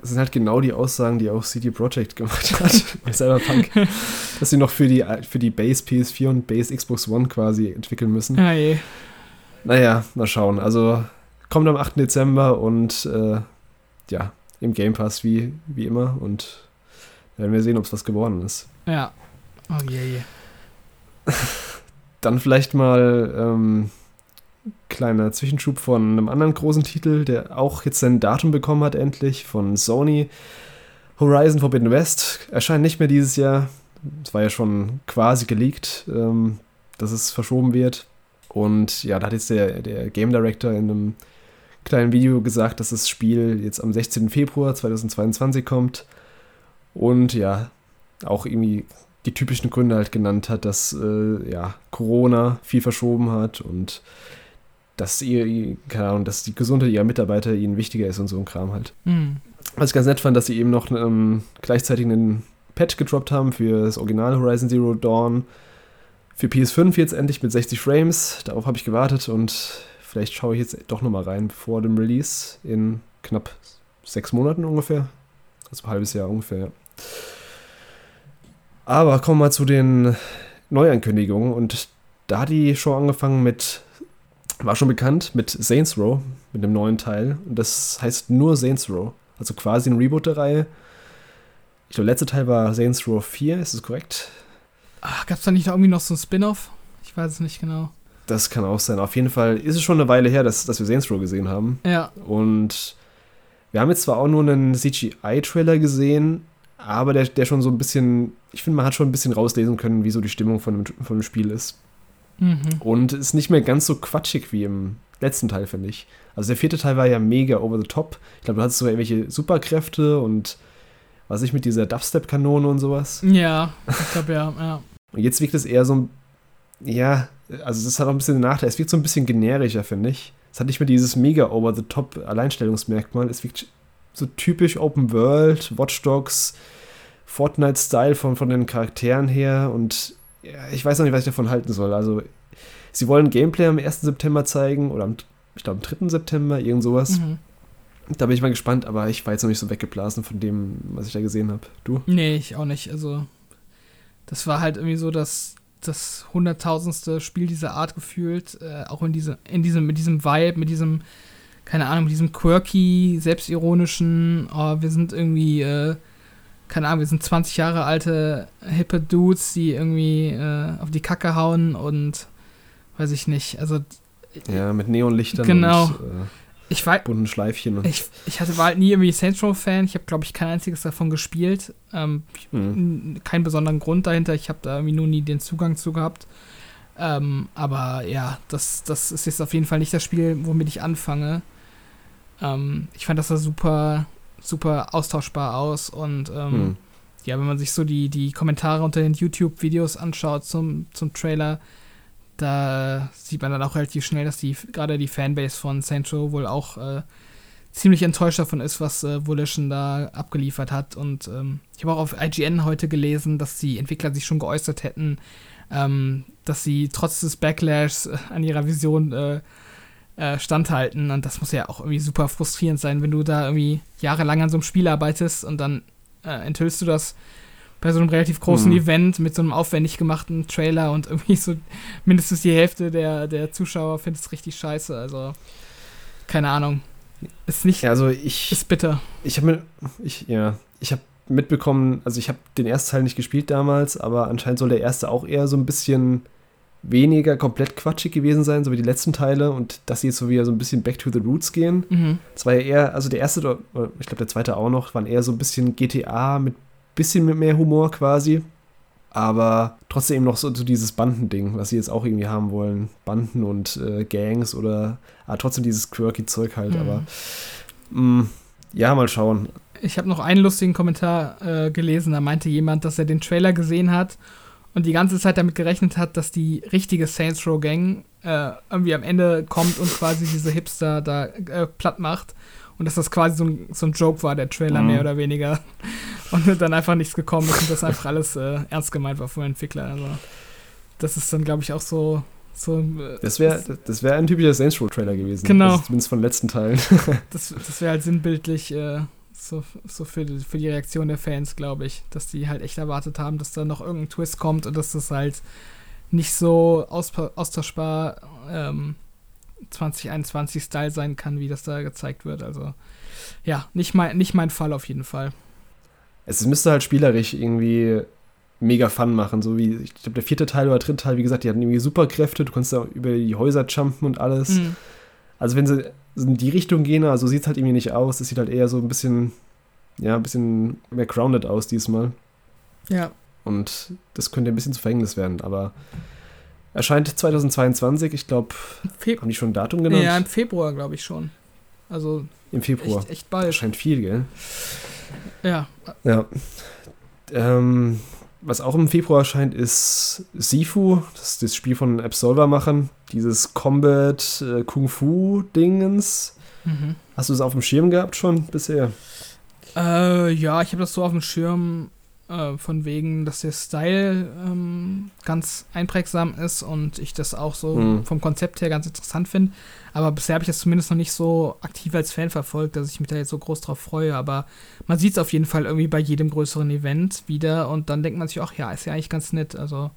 S1: Das sind halt genau die Aussagen, die auch CD Projekt gemacht hat <laughs> bei Cyberpunk, <laughs> dass sie noch für die, für die Base PS4 und Base Xbox One quasi entwickeln müssen.
S2: Ja, je.
S1: Naja, mal schauen. Also kommt am 8. Dezember und äh, ja, im Game Pass wie, wie immer und werden wir sehen, ob es was geworden ist.
S2: Ja. Oh je, je. <laughs>
S1: Dann vielleicht mal ähm, kleiner Zwischenschub von einem anderen großen Titel, der auch jetzt sein Datum bekommen hat, endlich von Sony. Horizon Forbidden West erscheint nicht mehr dieses Jahr. Es war ja schon quasi geleakt, ähm, dass es verschoben wird. Und ja, da hat jetzt der, der Game Director in einem kleinen Video gesagt, dass das Spiel jetzt am 16. Februar 2022 kommt. Und ja, auch irgendwie die typischen Gründe halt genannt hat, dass äh, ja, Corona viel verschoben hat und dass ihr, keine Ahnung, dass die Gesundheit ihrer Mitarbeiter ihnen wichtiger ist und so ein Kram halt.
S2: Hm.
S1: Was ich ganz nett fand, dass sie eben noch ähm, gleichzeitig einen Patch gedroppt haben für das Original Horizon Zero Dawn. Für PS5 jetzt endlich mit 60 Frames. Darauf habe ich gewartet und vielleicht schaue ich jetzt doch nochmal rein vor dem Release in knapp sechs Monaten ungefähr. Also ein halbes Jahr ungefähr, ja. Aber kommen wir mal zu den Neuankündigungen und da hat die Show angefangen mit, war schon bekannt, mit Saints Row, mit dem neuen Teil. Und das heißt nur Saints Row. Also quasi ein Reboot der Reihe. Ich glaube, der letzte Teil war Saints Row 4, ist das korrekt?
S2: Ach, gab's da nicht irgendwie noch so ein Spin-off? Ich weiß es nicht genau.
S1: Das kann auch sein. Auf jeden Fall ist es schon eine Weile her, dass, dass wir Saints Row gesehen haben.
S2: Ja.
S1: Und wir haben jetzt zwar auch nur einen CGI-Trailer gesehen, aber der, der schon so ein bisschen, ich finde, man hat schon ein bisschen rauslesen können, wie so die Stimmung von dem, von dem Spiel ist.
S2: Mhm.
S1: Und ist nicht mehr ganz so quatschig wie im letzten Teil, finde ich. Also der vierte Teil war ja mega over the top. Ich glaube, du hattest sogar irgendwelche Superkräfte und was ich mit dieser Dubstep-Kanone und sowas.
S2: Ja, ich glaube ja, ja.
S1: Und jetzt wirkt es eher so ein, ja, also das hat auch ein bisschen den Nachteil. Es wirkt so ein bisschen generischer, finde ich. Es hat nicht mehr dieses mega over the top Alleinstellungsmerkmal. Es wirkt so typisch Open World, Watch Dogs, Fortnite-Style von, von den Charakteren her und ja, ich weiß noch nicht, was ich davon halten soll. Also, sie wollen Gameplay am 1. September zeigen oder am, ich glaube, am 3. September, irgend sowas.
S2: Mhm.
S1: Da bin ich mal gespannt, aber ich war jetzt noch nicht so weggeblasen von dem, was ich da gesehen habe. Du?
S2: Nee, ich auch nicht. Also, das war halt irgendwie so das, das hunderttausendste Spiel dieser Art gefühlt. Äh, auch in, diese, in diesem, mit diesem Vibe, mit diesem, keine Ahnung, mit diesem quirky, selbstironischen, oh, wir sind irgendwie, äh, keine Ahnung, wir sind 20 Jahre alte, hippe Dudes, die irgendwie äh, auf die Kacke hauen und weiß ich nicht. Also,
S1: Ja, mit Neonlichtern
S2: Genau.
S1: und äh,
S2: ich weiß.
S1: bunten Schleifchen. Und,
S2: Ich, ich hatte, war halt nie irgendwie Saints Row-Fan. Ich habe, glaube ich, kein einziges davon gespielt. Ähm,
S1: Mhm.
S2: keinen besonderen Grund dahinter. Ich habe da irgendwie nur nie den Zugang zu gehabt. Ähm, aber ja, das, das ist jetzt auf jeden Fall nicht das Spiel, womit ich anfange. Ähm, ich fand, das sah super super austauschbar aus und ähm, hm. ja, wenn man sich so die, die Kommentare unter den YouTube-Videos anschaut zum, zum Trailer, da sieht man dann auch relativ schnell, dass die gerade die Fanbase von Row wohl auch äh, ziemlich enttäuscht davon ist, was äh, Volition da abgeliefert hat. Und ähm, ich habe auch auf IGN heute gelesen, dass die Entwickler sich schon geäußert hätten, ähm, dass sie trotz des Backlashs äh, an ihrer Vision äh, äh, standhalten. Und das muss ja auch irgendwie super frustrierend sein, wenn du da irgendwie jahrelang an so einem Spiel arbeitest und dann äh, enthüllst du das bei so einem relativ großen mhm. Event mit so einem aufwendig gemachten Trailer und <laughs> irgendwie so mindestens die Hälfte der, der Zuschauer findet es richtig scheiße. Also, keine Ahnung. Ist nicht.
S1: Also ich.
S2: Ist bitter.
S1: Ich habe mir. Ich, ja. Ich habe mitbekommen, also ich habe den ersten Teil nicht gespielt damals, aber anscheinend soll der erste auch eher so ein bisschen weniger komplett quatschig gewesen sein, so wie die letzten Teile und dass sie jetzt so wieder so ein bisschen back to the roots gehen. Mhm. Das war ja eher, also der erste, ich glaube der zweite auch noch, waren eher so ein bisschen GTA mit bisschen mehr Humor quasi aber trotzdem eben noch so, so, dieses Bandending, was sie jetzt auch irgendwie haben wollen. Banden und äh, Gangs oder ah, trotzdem dieses quirky Zeug halt, mhm. aber mh, mm, ja, mal schauen.
S2: Ich habe noch einen lustigen Kommentar äh, gelesen, da meinte jemand, dass er den Trailer gesehen hat und die ganze Zeit damit gerechnet hat, dass die richtige Saints Row Gang äh, irgendwie am Ende kommt und quasi diese Hipster da äh, platt macht und dass das quasi so ein, so ein Joke war, der Trailer mhm. mehr oder weniger und dann einfach nichts gekommen ist und das einfach alles äh, ernst gemeint war vom Entwickler. Also das ist dann, glaube ich, auch so. so
S1: äh, das wäre das wär ein typischer Saints Row Trailer gewesen.
S2: Genau. Also
S1: zumindest von den letzten Teilen. <laughs>
S2: das das wäre halt sinnbildlich äh, so, so für, die, für die Reaktion der Fans, glaube ich, dass die halt echt erwartet haben, dass da noch irgendein Twist kommt und dass das halt nicht so austauschbar ähm, 2021-Style sein kann, wie das da gezeigt wird. Also ja, nicht mein, nicht mein Fall auf jeden Fall
S1: es müsste halt spielerisch irgendwie mega Fun machen. So wie, ich glaube, der vierte Teil oder dritte Teil, wie gesagt, die hatten irgendwie Superkräfte, du konntest da über die Häuser jumpen und alles. Mhm. Also wenn sie in die Richtung gehen, also sieht es halt irgendwie nicht aus. Es sieht halt eher so ein bisschen, ja, ein bisschen mehr grounded aus diesmal.
S2: Ja.
S1: Und das könnte ein bisschen zu Verhängnis werden, aber erscheint 2022, ich glaube, haben die schon ein Datum genannt?
S2: Ja, im Februar, glaube ich schon. Also
S1: im Februar.
S2: Echt, echt bald.
S1: Erscheint viel, gell?
S2: Ja.
S1: Ja. Ähm, was auch im Februar erscheint, ist Sifu. Das ist das Spiel von Absolver-Machern. Dieses Combat äh, Kung Fu-Dingens. Mhm. Hast du es auf dem Schirm gehabt schon bisher?
S2: Äh, ja, ich habe das so auf dem Schirm äh, von wegen, dass der Style ähm, ganz einprägsam ist und ich das auch so mhm. vom Konzept her ganz interessant finde. Aber bisher habe ich das zumindest noch nicht so aktiv als Fan verfolgt, dass ich mich da jetzt so groß drauf freue. Aber man sieht es auf jeden Fall irgendwie bei jedem größeren Event wieder und dann denkt man sich auch, ja, ist ja eigentlich ganz nett. Also,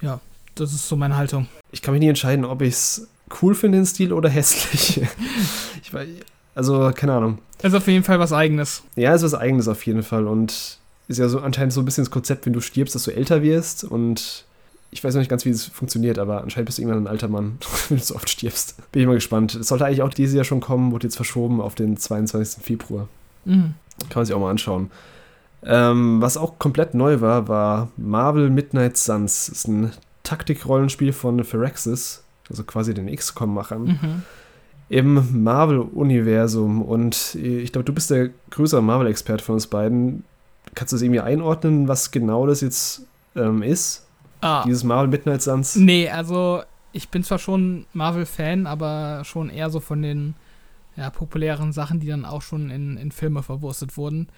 S2: ja, das ist so meine Haltung.
S1: Ich kann mich nie entscheiden, ob ich es cool finde, den Stil oder <laughs> hässlich. ich weiß, also, keine Ahnung.
S2: Ist auf jeden Fall was Eigenes.
S1: Ja, ist was Eigenes auf jeden Fall. Und ist ja so anscheinend so ein bisschen das Konzept, wenn du stirbst, dass du älter wirst und ich weiß noch nicht ganz, wie das funktioniert, aber anscheinend bist du irgendwann ein alter Mann, <laughs> wenn du so oft stirbst. Bin ich mal gespannt. Es sollte eigentlich auch dieses Jahr schon kommen, wurde jetzt verschoben auf den 22. Februar. Mhm. Kann man sich auch mal anschauen. Ähm, was auch komplett neu war, war Marvel Midnight Suns. Das ist ein Taktikrollenspiel von Phyrexis, also quasi den XCOM-Machern. Mhm. Im Marvel-Universum. Und ich glaube, du bist der größere Marvel-Experte von uns beiden. Kannst du es irgendwie einordnen, was genau das jetzt ähm, ist? Ah. Dieses Marvel Midnight Suns?
S2: Nee, also ich bin zwar schon Marvel-Fan, aber schon eher so von den ja, populären Sachen, die dann auch schon in, in Filme verwurstet wurden.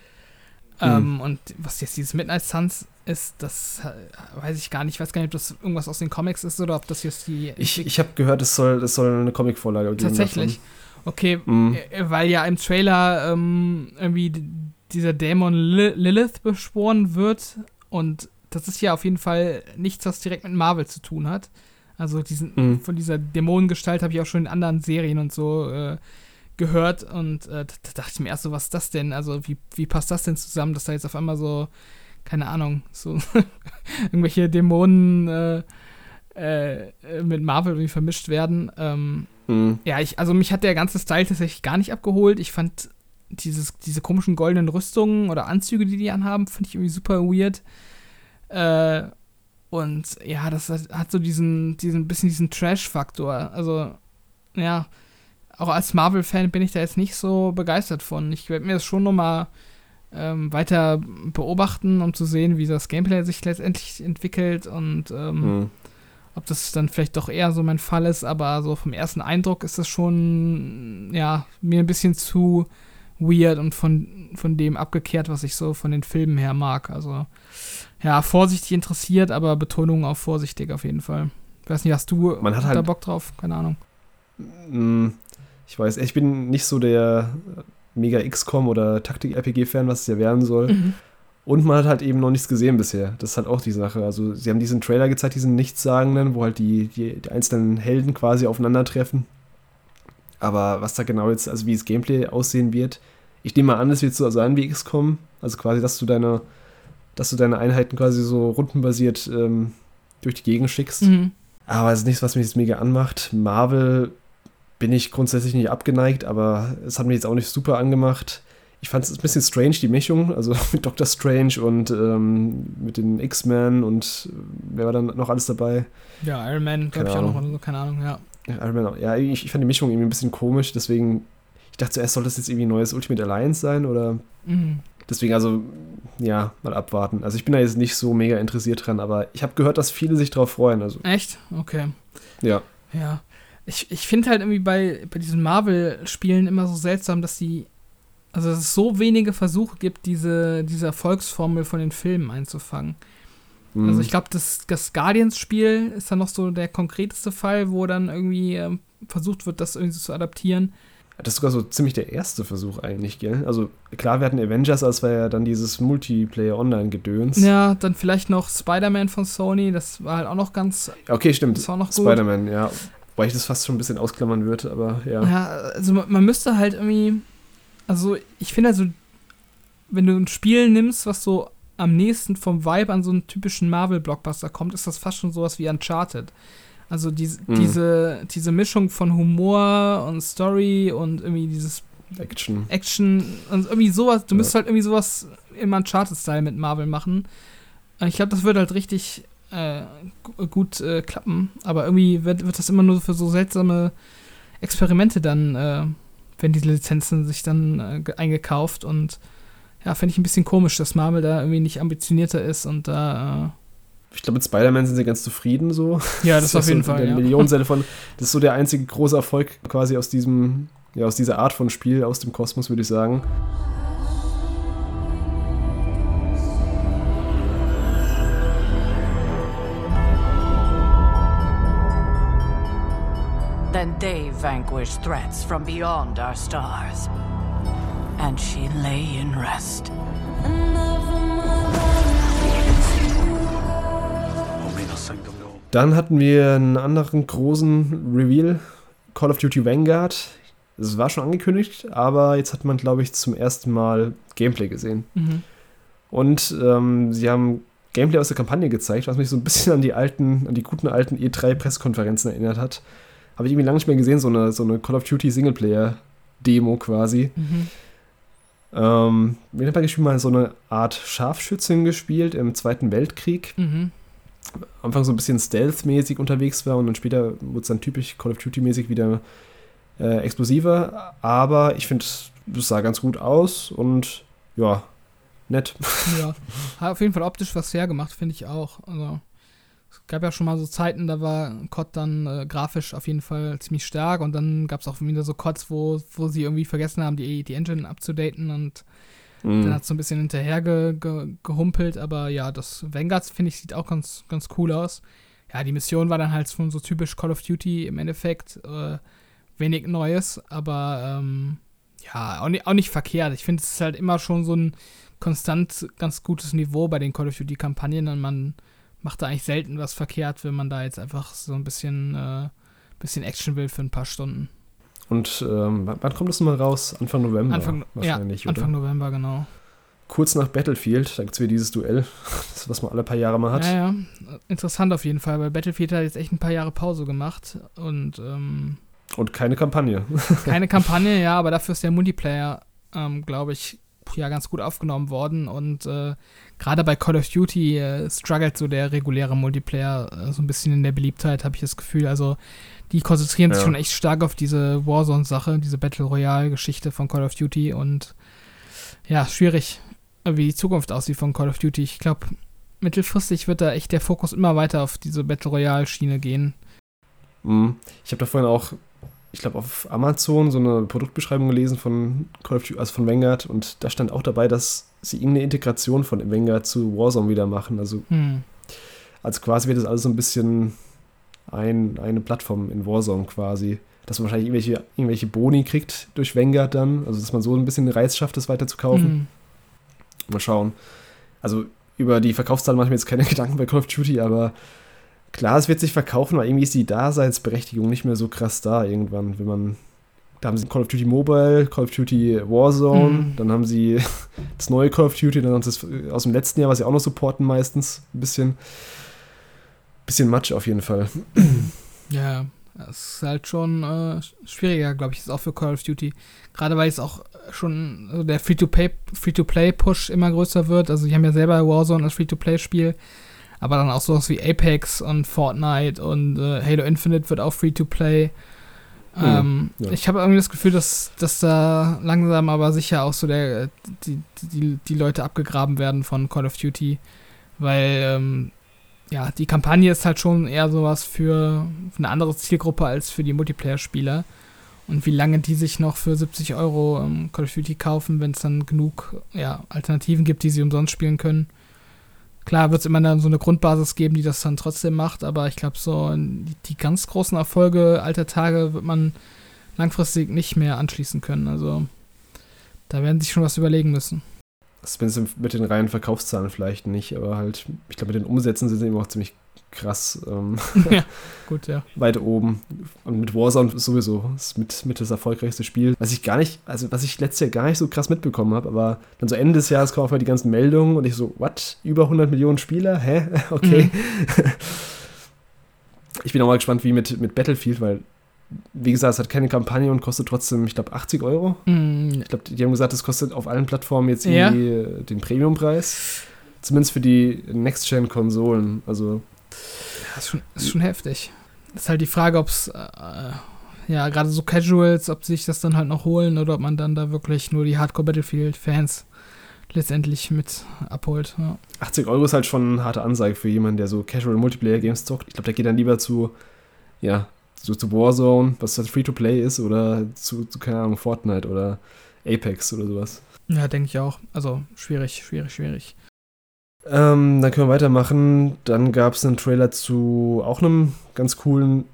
S2: Hm. Ähm, und was jetzt dieses Midnight Suns ist, das äh, weiß ich gar nicht. Ich weiß gar nicht, ob das irgendwas aus den Comics ist oder ob das jetzt die.
S1: Ich, ich habe gehört, es soll, es soll eine Comic-Vorlage
S2: geben. Tatsächlich. Davon. Okay, mhm. weil ja im Trailer ähm, irgendwie dieser Dämon Lilith beschworen wird und das ist ja auf jeden Fall nichts, was direkt mit Marvel zu tun hat. Also diesen, mhm. von dieser Dämonengestalt habe ich auch schon in anderen Serien und so äh, gehört und äh, da dachte ich mir erst so, was ist das denn? Also wie, wie passt das denn zusammen, dass da jetzt auf einmal so, keine Ahnung, so <laughs> irgendwelche Dämonen äh, äh, mit Marvel irgendwie vermischt werden. Ähm, mhm. Ja, ich, also mich hat der ganze Style tatsächlich gar nicht abgeholt. Ich fand dieses, diese komischen goldenen Rüstungen oder Anzüge, die die anhaben, finde ich irgendwie super weird. Äh, und ja, das hat, hat, so diesen, diesen bisschen diesen Trash-Faktor. Also, ja, auch als Marvel-Fan bin ich da jetzt nicht so begeistert von. Ich werde mir das schon nochmal ähm, weiter beobachten, um zu sehen, wie das Gameplay sich letztendlich entwickelt und ähm, mhm. Ob das dann vielleicht doch eher so mein Fall ist. Aber so vom ersten Eindruck ist das schon, ja, mir ein bisschen zu weird und von, von dem abgekehrt, was ich so von den Filmen her mag. Also, ja, vorsichtig interessiert, aber Betonung auf vorsichtig auf jeden Fall. Ich weiß nicht, hast du
S1: Man hat da
S2: halt Bock drauf? Keine Ahnung.
S1: Mm, ich weiß, ich bin nicht so der mega XCOM oder Taktik-RPG-Fan, was es ja werden soll. Mhm. Und man hat halt eben noch nichts gesehen bisher. Das ist halt auch die Sache. Also, sie haben diesen Trailer gezeigt, diesen Nichtssagenden, wo halt die, die, die einzelnen Helden quasi aufeinandertreffen. Aber was da genau jetzt, also wie das Gameplay aussehen wird, ich nehme mal an, es wird so sein wie XCOM. Also quasi, dass du deine, dass du deine Einheiten quasi so rundenbasiert ähm, durch die Gegend schickst. Mhm. Aber es ist nichts, was mich jetzt mega anmacht. Marvel bin ich grundsätzlich nicht abgeneigt, aber es hat mich jetzt auch nicht super angemacht. Ich fand es ein bisschen strange, die Mischung, also <laughs> mit Doctor Strange und ähm, mit den X-Men und wer war dann noch alles dabei?
S2: Ja, Iron Man, glaube ich auch noch oder so, keine Ahnung, ja.
S1: Iron Man, auch. ja, ich, ich, fand die Mischung irgendwie ein bisschen komisch, deswegen, ich dachte zuerst, soll das jetzt irgendwie ein neues Ultimate Alliance sein oder. Mhm. Deswegen, also, ja, mal abwarten. Also, ich bin da jetzt nicht so mega interessiert dran, aber ich habe gehört, dass viele sich drauf freuen. Also.
S2: Echt? Okay.
S1: Ja.
S2: Ja ich, ich finde halt irgendwie bei, bei diesen Marvel-Spielen immer so seltsam, dass die, also dass es so wenige Versuche gibt, diese, diese Erfolgsformel von den Filmen einzufangen. Mhm. Also ich glaube, das, das Guardians-Spiel ist dann noch so der konkreteste Fall, wo dann irgendwie äh, versucht wird, das irgendwie zu adaptieren.
S1: Das ist sogar so ziemlich der erste Versuch eigentlich, gell? Also klar, wir hatten Avengers, als war ja dann dieses Multiplayer-Online-Gedöns.
S2: Ja, dann vielleicht noch Spider-Man von Sony, das war halt auch noch ganz.
S1: Okay, stimmt. Das war noch Spider-Man, ja. Wobei ich das fast schon ein bisschen ausklammern würde, aber ja.
S2: Ja, also man müsste halt irgendwie. Also ich finde also, wenn du ein Spiel nimmst, was so am nächsten vom Vibe an so einen typischen Marvel-Blockbuster kommt, ist das fast schon sowas wie Uncharted. Also die, mhm. diese, diese Mischung von Humor und Story und irgendwie dieses
S1: Action.
S2: Action und irgendwie sowas. Du ja. müsstest halt irgendwie sowas im Uncharted-Style mit Marvel machen. Ich glaube, das würde halt richtig äh, gut äh, klappen. Aber irgendwie wird, wird das immer nur für so seltsame Experimente dann, äh, wenn die Lizenzen sich dann äh, eingekauft und ja, finde ich ein bisschen komisch, dass Marvel da irgendwie nicht ambitionierter ist und da. Äh,
S1: ich glaube, mit Spider-Man sind sie ganz zufrieden so.
S2: Ja, das, <laughs> das ist auf jeden so Fall.
S1: Der
S2: ja.
S1: Millionenseite von, <laughs> das ist so der einzige große Erfolg quasi aus diesem, ja, aus dieser Art von Spiel, aus dem Kosmos, würde ich sagen. Then they vanquished threats from beyond our stars. And she lay in rest. Dann hatten wir einen anderen großen Reveal, Call of Duty Vanguard. Es war schon angekündigt, aber jetzt hat man, glaube ich, zum ersten Mal Gameplay gesehen. Mhm. Und ähm, sie haben Gameplay aus der Kampagne gezeigt, was mich so ein bisschen an die alten, an die guten alten E3-Presskonferenzen erinnert hat. Habe ich irgendwie lange nicht mehr gesehen, so eine, so eine Call of Duty Singleplayer-Demo quasi. Mhm. Ähm, haben gespielt mal so eine Art Scharfschützin gespielt im Zweiten Weltkrieg. Mhm. Am Anfang so ein bisschen Stealth-mäßig unterwegs war und dann später wurde es dann typisch Call of Duty-mäßig wieder äh, explosiver. Aber ich finde, das sah ganz gut aus und ja, nett.
S2: Ja, hat auf jeden Fall optisch was hergemacht, finde ich auch. Also gab ja schon mal so Zeiten, da war COD dann äh, grafisch auf jeden Fall ziemlich stark und dann gab es auch wieder so CODs, wo, wo sie irgendwie vergessen haben, die, die Engine abzudaten und mhm. dann hat es so ein bisschen hinterher ge, ge, gehumpelt, aber ja, das Vanguard, finde ich, sieht auch ganz, ganz cool aus. Ja, die Mission war dann halt schon so typisch Call of Duty im Endeffekt, äh, wenig Neues, aber ähm, ja, auch nicht, auch nicht verkehrt. Ich finde, es ist halt immer schon so ein konstant ganz gutes Niveau bei den Call of Duty-Kampagnen und man macht da eigentlich selten was verkehrt, wenn man da jetzt einfach so ein bisschen, äh, bisschen Action will für ein paar Stunden.
S1: Und ähm, wann kommt das nochmal raus? Anfang November
S2: Anfang, wahrscheinlich, ja, Anfang oder? November, genau.
S1: Kurz nach Battlefield, da gibt es wieder dieses Duell, <laughs> das, was man alle paar Jahre mal hat.
S2: Ja, ja. Interessant auf jeden Fall, weil Battlefield hat jetzt echt ein paar Jahre Pause gemacht und ähm,
S1: Und keine Kampagne. <laughs>
S2: keine Kampagne, ja, aber dafür ist der Multiplayer, ähm, glaube ich, ja ganz gut aufgenommen worden und äh, gerade bei Call of Duty äh, struggelt so der reguläre Multiplayer äh, so ein bisschen in der Beliebtheit, habe ich das Gefühl. Also die konzentrieren ja. sich schon echt stark auf diese Warzone-Sache, diese Battle Royale-Geschichte von Call of Duty und ja, schwierig, wie die Zukunft aussieht von Call of Duty. Ich glaube, mittelfristig wird da echt der Fokus immer weiter auf diese Battle Royale-Schiene gehen.
S1: Mhm. Ich habe da vorhin auch, ich glaube, auf Amazon so eine Produktbeschreibung gelesen von Call of Duty, also von Vanguard und da stand auch dabei, dass sie irgendeine Integration von Vanguard zu Warzone wieder machen. Also, mhm. also quasi wird das alles so ein bisschen ein, eine Plattform in Warzone quasi. Dass man wahrscheinlich irgendwelche, irgendwelche Boni kriegt durch Vanguard dann. Also dass man so ein bisschen den Reiz schafft, das weiter zu kaufen. Mhm. Mal schauen. Also über die Verkaufszahlen mache ich mir jetzt keine <laughs> Gedanken bei Call of Duty, aber klar, es wird sich verkaufen, aber irgendwie ist die Daseinsberechtigung nicht mehr so krass da irgendwann, wenn man. Da haben sie Call of Duty Mobile, Call of Duty Warzone, mhm. dann haben sie <laughs> das neue Call of Duty, dann haben sie das aus dem letzten Jahr, was sie auch noch supporten meistens. Ein bisschen, bisschen Matsch auf jeden Fall.
S2: Ja, das ist halt schon äh, schwieriger, glaube ich, ist auch für Call of Duty. Gerade weil es auch schon also der Free-to-Play-Push immer größer wird. Also, die haben ja selber Warzone als Free-to-Play-Spiel. Aber dann auch sowas wie Apex und Fortnite und äh, Halo Infinite wird auch Free-to-Play. Hm, ähm, ja. Ich habe irgendwie das Gefühl, dass, dass da langsam aber sicher auch so der, die, die, die Leute abgegraben werden von Call of Duty. Weil ähm, ja, die Kampagne ist halt schon eher sowas für eine andere Zielgruppe als für die Multiplayer-Spieler. Und wie lange die sich noch für 70 Euro ähm, Call of Duty kaufen, wenn es dann genug ja, Alternativen gibt, die sie umsonst spielen können. Klar wird es immer dann so eine Grundbasis geben, die das dann trotzdem macht, aber ich glaube, so die ganz großen Erfolge alter Tage wird man langfristig nicht mehr anschließen können. Also da werden sich schon was überlegen müssen.
S1: Zumindest mit den reinen Verkaufszahlen vielleicht nicht, aber halt, ich glaube, mit den Umsätzen sind sie immer auch ziemlich krass ähm, <laughs>
S2: ja, gut, ja. <laughs>
S1: weit oben. Und mit Warzone ist sowieso ist mit, mit das erfolgreichste Spiel. Was ich gar nicht, also was ich letztes Jahr gar nicht so krass mitbekommen habe, aber dann so Ende des Jahres kommen auf einmal die ganzen Meldungen und ich so, what? Über 100 Millionen Spieler? Hä? <laughs> Okay. Mhm. ich bin auch mal gespannt, wie mit, mit Battlefield, weil wie gesagt, es hat keine Kampagne und kostet trotzdem, ich glaube, 80 Euro. Mm. Ich glaube, die haben gesagt, es kostet auf allen Plattformen jetzt irgendwie ja. den Premiumpreis. Zumindest für die Next-Gen-Konsolen. Also.
S2: Das ist schon, ist schon heftig. Das ist halt die Frage, ob es, äh, ja, gerade so Casuals, ob sie sich das dann halt noch holen oder ob man dann da wirklich nur die Hardcore-Battlefield-Fans letztendlich mit abholt. Ja.
S1: 80 Euro ist halt schon eine harte Ansage für jemanden, der so Casual-Multiplayer-Games zockt. Ich glaube, der geht dann lieber zu, ja, so zu Warzone, was halt Free-to-Play ist, oder zu, zu, keine Ahnung, Fortnite oder Apex oder sowas.
S2: Ja, denke ich auch. Also schwierig, schwierig, schwierig.
S1: Ähm, dann können wir weitermachen. Dann gab es einen Trailer zu auch einem ganz coolen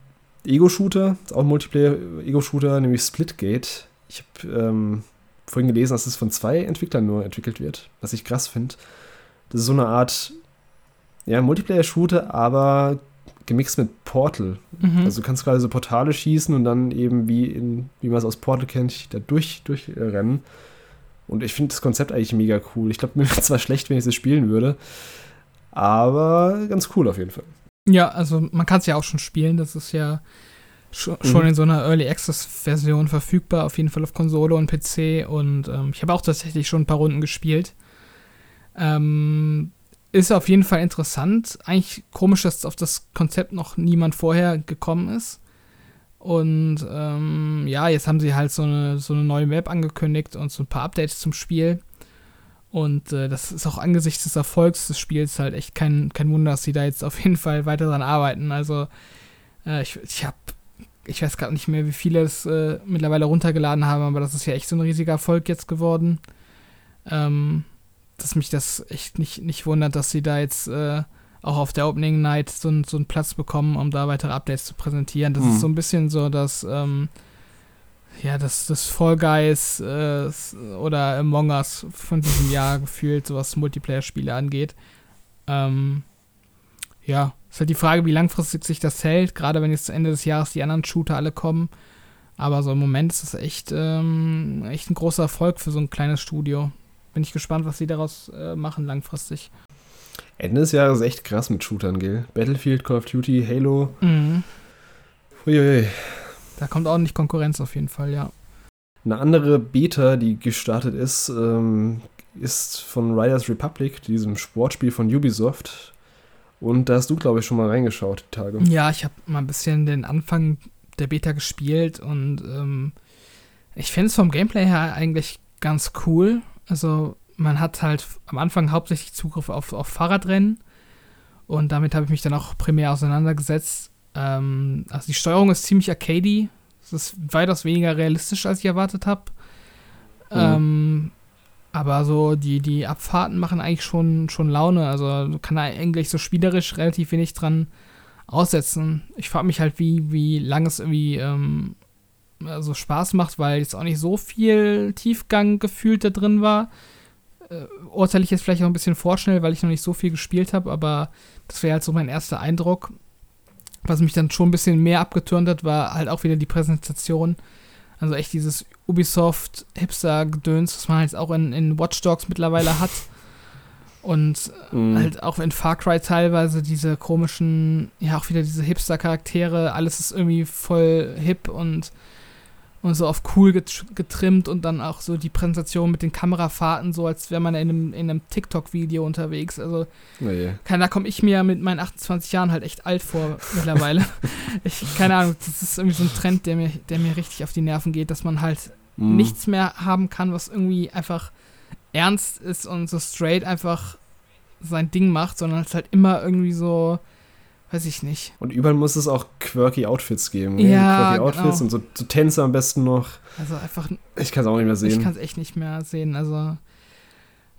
S1: Ego-Shooter, auch ein Multiplayer-Ego-Shooter, nämlich Splitgate. Ich habe ähm, vorhin gelesen, dass es von zwei Entwicklern nur entwickelt wird, was ich krass finde. Das ist so eine Art, ja, Multiplayer-Shooter, aber gemixt mit Portal. Mhm. Also du kannst quasi so Portale schießen und dann eben wie, in, wie man es aus Portal kennt, da durch, durchrennen. Und ich finde das Konzept eigentlich mega cool. Ich glaube, mir <laughs> wäre zwar schlecht, wenn ich es spielen würde, aber ganz cool auf jeden Fall.
S2: Ja, also man kann es ja auch schon spielen. Das ist ja schon, mhm. in so einer Early Access Version verfügbar, auf jeden Fall auf Konsole und PC. Und ähm, ich habe auch tatsächlich schon ein paar Runden gespielt. Ähm, ist auf jeden Fall interessant. Eigentlich komisch, dass auf das Konzept noch niemand vorher gekommen ist. Und ähm, ja, jetzt haben sie halt so eine, so eine neue Map angekündigt und so ein paar Updates zum Spiel. Und äh, das ist auch angesichts des Erfolgs des Spiels halt echt kein, kein Wunder, dass sie da jetzt auf jeden Fall weiter dran arbeiten. Also äh, ich, ich habe, ich weiß gerade nicht mehr, wie viele es äh, mittlerweile runtergeladen haben, aber das ist ja echt so ein riesiger Erfolg jetzt geworden. Ähm, dass mich das echt nicht, nicht wundert, dass sie da jetzt äh, auch auf der Opening Night so, so einen Platz bekommen, um da weitere Updates zu präsentieren. Das mhm. ist so ein bisschen so, dass ähm, ja, das, das Fall Guys äh, oder Among Us von diesem Jahr gefühlt, so was Multiplayer-Spiele angeht. Ähm, ja, ist halt die Frage, wie langfristig sich das hält, gerade wenn jetzt Ende des Jahres die anderen Shooter alle kommen. Aber so im Moment ist das echt, ähm, echt ein großer Erfolg für so ein kleines Studio bin ich gespannt, was sie daraus äh, machen langfristig.
S1: Ende des Jahres echt krass mit Shootern, gell? Battlefield, Call of Duty, Halo. Mhm.
S2: Uiuiui. Da kommt ordentlich Konkurrenz auf jeden Fall, ja.
S1: Eine andere Beta, die gestartet ist, ähm, ist von Riders Republic, diesem Sportspiel von Ubisoft. Und da hast du, glaube ich, schon mal reingeschaut, die Tage.
S2: Ja, ich habe mal ein bisschen den Anfang der Beta gespielt und ähm, ich finde es vom Gameplay her eigentlich ganz cool. Also man hat halt am Anfang hauptsächlich Zugriff auf, auf Fahrradrennen und damit habe ich mich dann auch primär auseinandergesetzt. Ähm, also die Steuerung ist ziemlich arcadey. Es ist weitaus weniger realistisch, als ich erwartet habe. Mhm. Ähm, aber so die, die Abfahrten machen eigentlich schon, schon Laune. Also kann eigentlich so spielerisch relativ wenig dran aussetzen. Ich frage mich halt, wie, wie lange es irgendwie ähm, also Spaß macht, weil jetzt auch nicht so viel Tiefgang gefühlt da drin war. Äh, urteile ich jetzt vielleicht auch ein bisschen vorschnell, weil ich noch nicht so viel gespielt habe, aber das wäre halt so mein erster Eindruck. Was mich dann schon ein bisschen mehr abgetürnt hat, war halt auch wieder die Präsentation. Also echt dieses Ubisoft-Hipster-Gedöns, was man halt auch in, in Watch Dogs mittlerweile hat. <laughs> Und mhm. halt auch in Far Cry teilweise diese komischen, ja, auch wieder diese Hipster-Charaktere, alles ist irgendwie voll hip und und so auf cool getrimmt und dann auch so die Präsentation mit den Kamerafahrten, so als wäre man in einem, in einem TikTok-Video unterwegs. Also, yeah. da komme ich mir mit meinen 28 Jahren halt echt alt vor <laughs> mittlerweile. ich, keine Ahnung, das ist irgendwie so ein Trend, der mir, der mir richtig auf die Nerven geht, dass man halt mm. nichts mehr haben kann, was irgendwie einfach ernst ist und so straight einfach sein Ding macht, sondern es halt immer irgendwie so weiß ich nicht.
S1: Und überall muss es auch quirky Outfits geben.
S2: Ja,
S1: quirky Outfits genau. und so, so Tänze am besten noch.
S2: Also einfach.
S1: Ich kann es auch nicht mehr sehen.
S2: Ich kann es echt nicht mehr sehen. Also.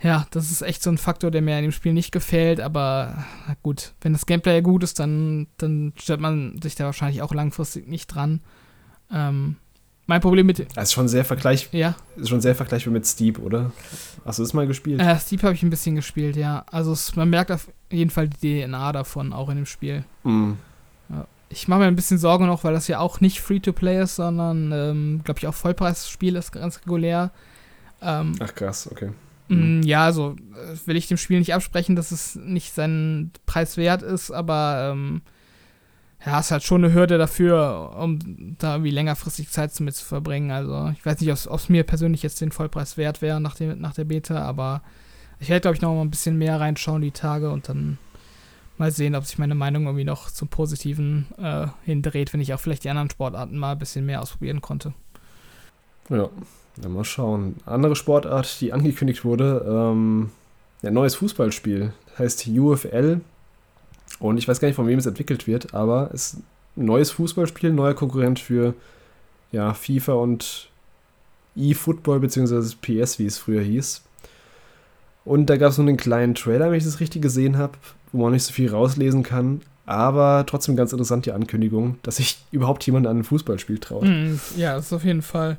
S2: Ja, das ist echt so ein Faktor, der mir in dem Spiel nicht gefällt, aber gut, wenn das Gameplay gut ist, dann, dann stellt man sich da wahrscheinlich auch langfristig nicht dran. Ähm, mein Problem mit.
S1: Das ist schon sehr vergleichbar.
S2: Ja.
S1: Ist schon sehr vergleichbar mit Steep, oder? Hast du das mal gespielt?
S2: Äh, Steep habe ich ein bisschen gespielt, ja. Also es, man merkt auf jeden Fall die DNA davon, auch in dem Spiel.
S1: Mm.
S2: Ja. Ich mache mir ein bisschen Sorge noch, weil das ja auch nicht Free-to-Play ist, sondern, ähm, glaube ich, auch Vollpreisspiel ist ganz regulär. Ähm,
S1: Ach krass, okay.
S2: Mhm. Ja, also äh, will ich dem Spiel nicht absprechen, dass es nicht seinen Preis wert ist, aber ähm, ja, ist halt schon eine Hürde dafür, um da irgendwie längerfristig Zeit mit zu verbringen. Also ich weiß nicht, ob es mir persönlich jetzt den Vollpreis wert wäre nach, dem, nach der Beta, aber ich werde, glaube ich, noch mal ein bisschen mehr reinschauen die Tage und dann mal sehen, ob sich meine Meinung irgendwie noch zum Positiven äh, hindreht, wenn ich auch vielleicht die anderen Sportarten mal ein bisschen mehr ausprobieren konnte.
S1: Ja, dann mal schauen. Andere Sportart, die angekündigt wurde, ähm, ein neues Fußballspiel. Das heißt UFL und ich weiß gar nicht, von wem es entwickelt wird, aber es ist ein neues Fußballspiel, neuer Konkurrent für ja, FIFA und eFootball, beziehungsweise PS, wie es früher hieß. Und da gab es nur einen kleinen Trailer, wenn ich das richtig gesehen habe, wo man nicht so viel rauslesen kann. Aber trotzdem ganz interessant die Ankündigung, dass sich überhaupt jemand an ein Fußballspiel traut.
S2: Mm, ja, das ist auf jeden Fall.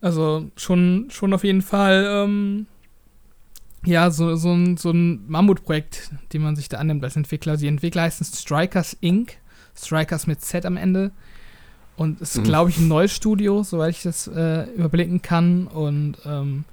S2: Also schon, schon auf jeden Fall ähm, ja, so, so, ein, so ein Mammutprojekt, den man sich da annimmt als Entwickler. Die Entwickler heißen Strikers Inc. Strikers mit Z am Ende. Und es ist, mhm. glaube ich, ein neues Studio, soweit ich das äh, überblicken kann. Und ähm,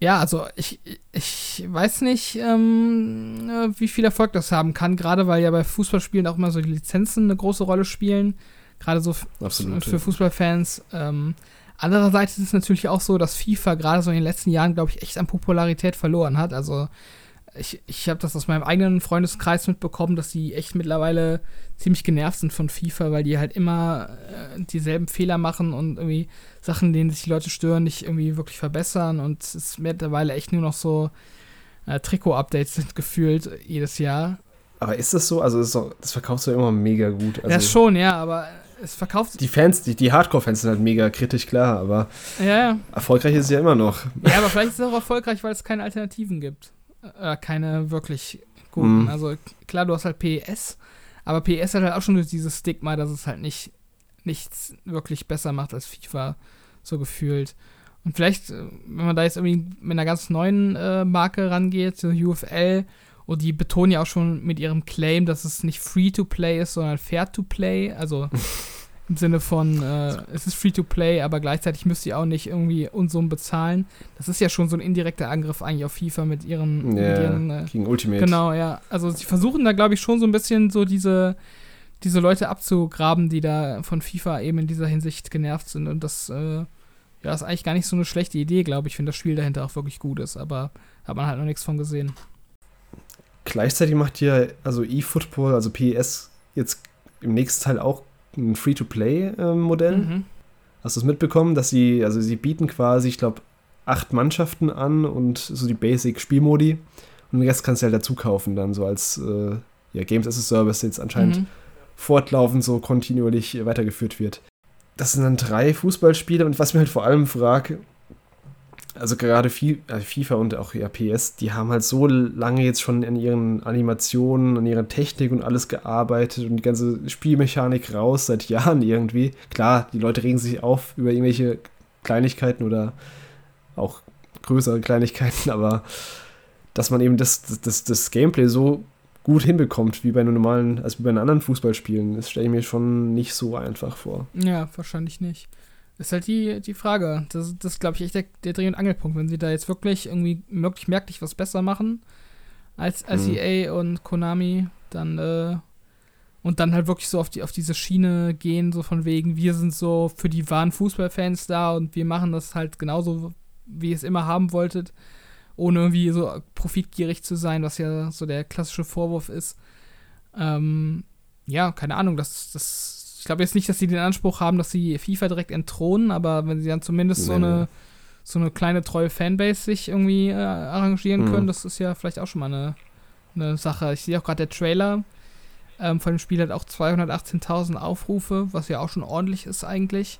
S2: ja, also ich, ich weiß nicht, ähm, äh, wie viel Erfolg das haben kann, gerade weil ja bei Fußballspielen auch immer so die Lizenzen eine große Rolle spielen. Gerade so
S1: Absolut,
S2: für ja. Fußballfans. Ähm, Andererseits ist es natürlich auch so, dass FIFA gerade so in den letzten Jahren, glaube ich, echt an Popularität verloren hat. Also ich, ich habe das aus meinem eigenen Freundeskreis mitbekommen, dass die echt mittlerweile ziemlich genervt sind von FIFA, weil die halt immer äh, dieselben Fehler machen und irgendwie Sachen, denen sich die Leute stören, nicht irgendwie wirklich verbessern. Und es ist mittlerweile echt nur noch so äh, Trikot-Updates sind gefühlt jedes Jahr.
S1: Aber ist das so? Also das, doch, das verkaufst du immer mega gut. Also
S2: ja, schon, ja, aber es verkauft
S1: Die Fans, die, die Hardcore-Fans sind halt mega kritisch, klar, aber
S2: ja, ja.
S1: erfolgreich ist es ja immer noch.
S2: Ja, aber vielleicht ist es auch erfolgreich, weil es keine Alternativen gibt. Äh, keine wirklich guten. Mm. Also klar, du hast halt PES, aber PES hat halt auch schon dieses Stigma, dass es halt nicht nichts wirklich besser macht als FIFA, so gefühlt. Und vielleicht, äh, wenn man da jetzt irgendwie mit einer ganz neuen äh, Marke rangeht, so UFL, und die betonen ja auch schon mit ihrem Claim, dass es nicht Free-to-Play ist, sondern Fair-to-Play. Also <laughs> im Sinne von, äh, es ist Free-to-Play, aber gleichzeitig müsst ihr auch nicht irgendwie Unsummen bezahlen. Das ist ja schon so ein indirekter Angriff eigentlich auf FIFA mit ihren...
S1: Ja,
S2: mit
S1: ihren, äh, gegen Ultimate.
S2: Genau, ja. Also sie versuchen da, glaube ich, schon so ein bisschen so diese, diese Leute abzugraben, die da von FIFA eben in dieser Hinsicht genervt sind. Und das, äh, das ist eigentlich gar nicht so eine schlechte Idee, glaube ich, wenn das Spiel dahinter auch wirklich gut ist, aber hat man halt noch nichts von gesehen.
S1: Gleichzeitig macht ja also eFootball, also PES, jetzt im nächsten Teil auch ein Free-to-Play-Modell. Mhm. Hast du es mitbekommen, dass sie, also sie bieten quasi, ich glaube, acht Mannschaften an und so die Basic-Spielmodi. Und den Rest kannst du halt dazu kaufen, dann so als äh, ja, Games as a Service jetzt anscheinend mhm. fortlaufend so kontinuierlich weitergeführt wird. Das sind dann drei Fußballspiele und was mir halt vor allem frage, also gerade äh, FIFA und auch ja, PS, die haben halt so lange jetzt schon an ihren Animationen, an ihrer Technik und alles gearbeitet und die ganze Spielmechanik raus seit <laughs> Jahren irgendwie. Klar, die Leute regen sich auf über irgendwelche Kleinigkeiten oder auch größere Kleinigkeiten, aber dass man eben das, das, das Gameplay so gut hinbekommt, wie bei einem normalen, also wie bei anderen Fußballspielen, das stelle ich mir schon nicht so einfach vor.
S2: Ja, wahrscheinlich nicht. Ist halt die, die Frage. Das, das ist, glaube ich, echt der, der Dreh- und Angelpunkt. Wenn sie da jetzt wirklich irgendwie wirklich merklich was besser machen als, als mhm. EA und Konami, dann äh, und dann halt wirklich so auf, die, auf diese Schiene gehen, so von wegen, wir sind so für die wahren Fußballfans da und wir machen das halt genauso, wie ihr es immer haben wolltet, ohne irgendwie so profitgierig zu sein, was ja so der klassische Vorwurf ist. Ähm, ja, keine Ahnung, das, das glaube jetzt nicht, dass sie den Anspruch haben, dass sie FIFA direkt entthronen, aber wenn sie dann zumindest nee, so eine so eine kleine treue Fanbase sich irgendwie äh, arrangieren mhm. können, das ist ja vielleicht auch schon mal eine, eine Sache. Ich sehe auch gerade der Trailer ähm, von dem Spiel hat auch 218.000 Aufrufe, was ja auch schon ordentlich ist eigentlich.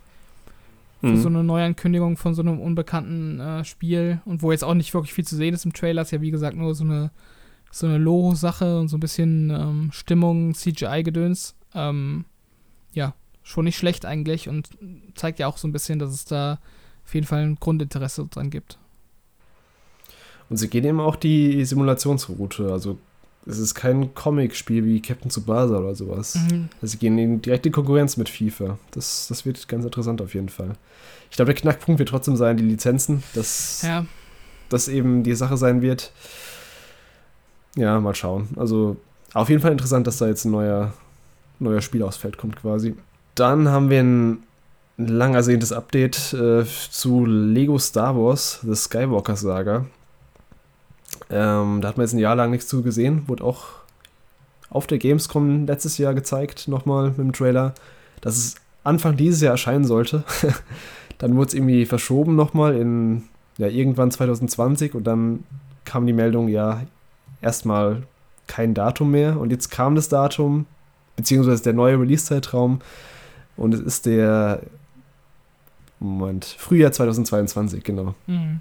S2: Für mhm. so eine Neuankündigung von so einem unbekannten äh, Spiel und wo jetzt auch nicht wirklich viel zu sehen ist im Trailer, ist ja wie gesagt nur so eine so eine Logo-Sache und so ein bisschen ähm, Stimmung, CGI-Gedöns. Ähm, ja, schon nicht schlecht eigentlich und zeigt ja auch so ein bisschen, dass es da auf jeden Fall ein Grundinteresse dran gibt.
S1: Und sie gehen eben auch die Simulationsroute. Also es ist kein Comic-Spiel wie Captain Tsubasa oder sowas. Mhm. Also sie gehen in direkte Konkurrenz mit FIFA. Das, das wird ganz interessant auf jeden Fall. Ich glaube, der Knackpunkt wird trotzdem sein, die Lizenzen, dass ja. das eben die Sache sein wird. Ja, mal schauen. Also auf jeden Fall interessant, dass da jetzt ein neuer neuer Spiel aufs Feld kommt quasi. Dann haben wir ein lang ersehntes Update äh, zu Lego Star Wars, The Skywalker Saga. Ähm, da hat man jetzt ein Jahr lang nichts zu gesehen, wurde auch auf der Gamescom letztes Jahr gezeigt, nochmal mit dem Trailer, dass es Anfang dieses Jahr erscheinen sollte. <laughs> dann wurde es irgendwie verschoben nochmal in ja, irgendwann 2020 und dann kam die Meldung, ja, erstmal kein Datum mehr und jetzt kam das Datum beziehungsweise der neue Release-Zeitraum. Und es ist der Moment, Frühjahr 2022, genau. Mhm.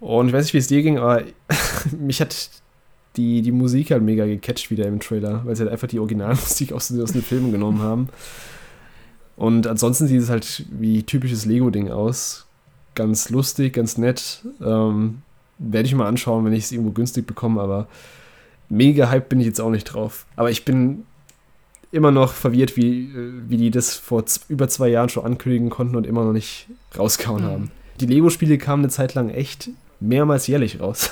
S1: Und ich weiß nicht, wie es dir ging, aber <laughs> mich hat die, die Musik halt mega gecatcht wieder im Trailer, weil sie halt einfach die Originalmusik aus, aus den Filmen genommen haben. Und ansonsten sieht es halt wie typisches Lego-Ding aus. Ganz lustig, ganz nett. Ähm, Werde ich mal anschauen, wenn ich es irgendwo günstig bekomme, aber mega hype bin ich jetzt auch nicht drauf. Aber ich bin immer noch verwirrt, wie, wie die das vor über zwei Jahren schon ankündigen konnten und immer noch nicht rausgehauen mhm. haben. Die Lego-Spiele kamen eine Zeit lang echt mehrmals jährlich raus.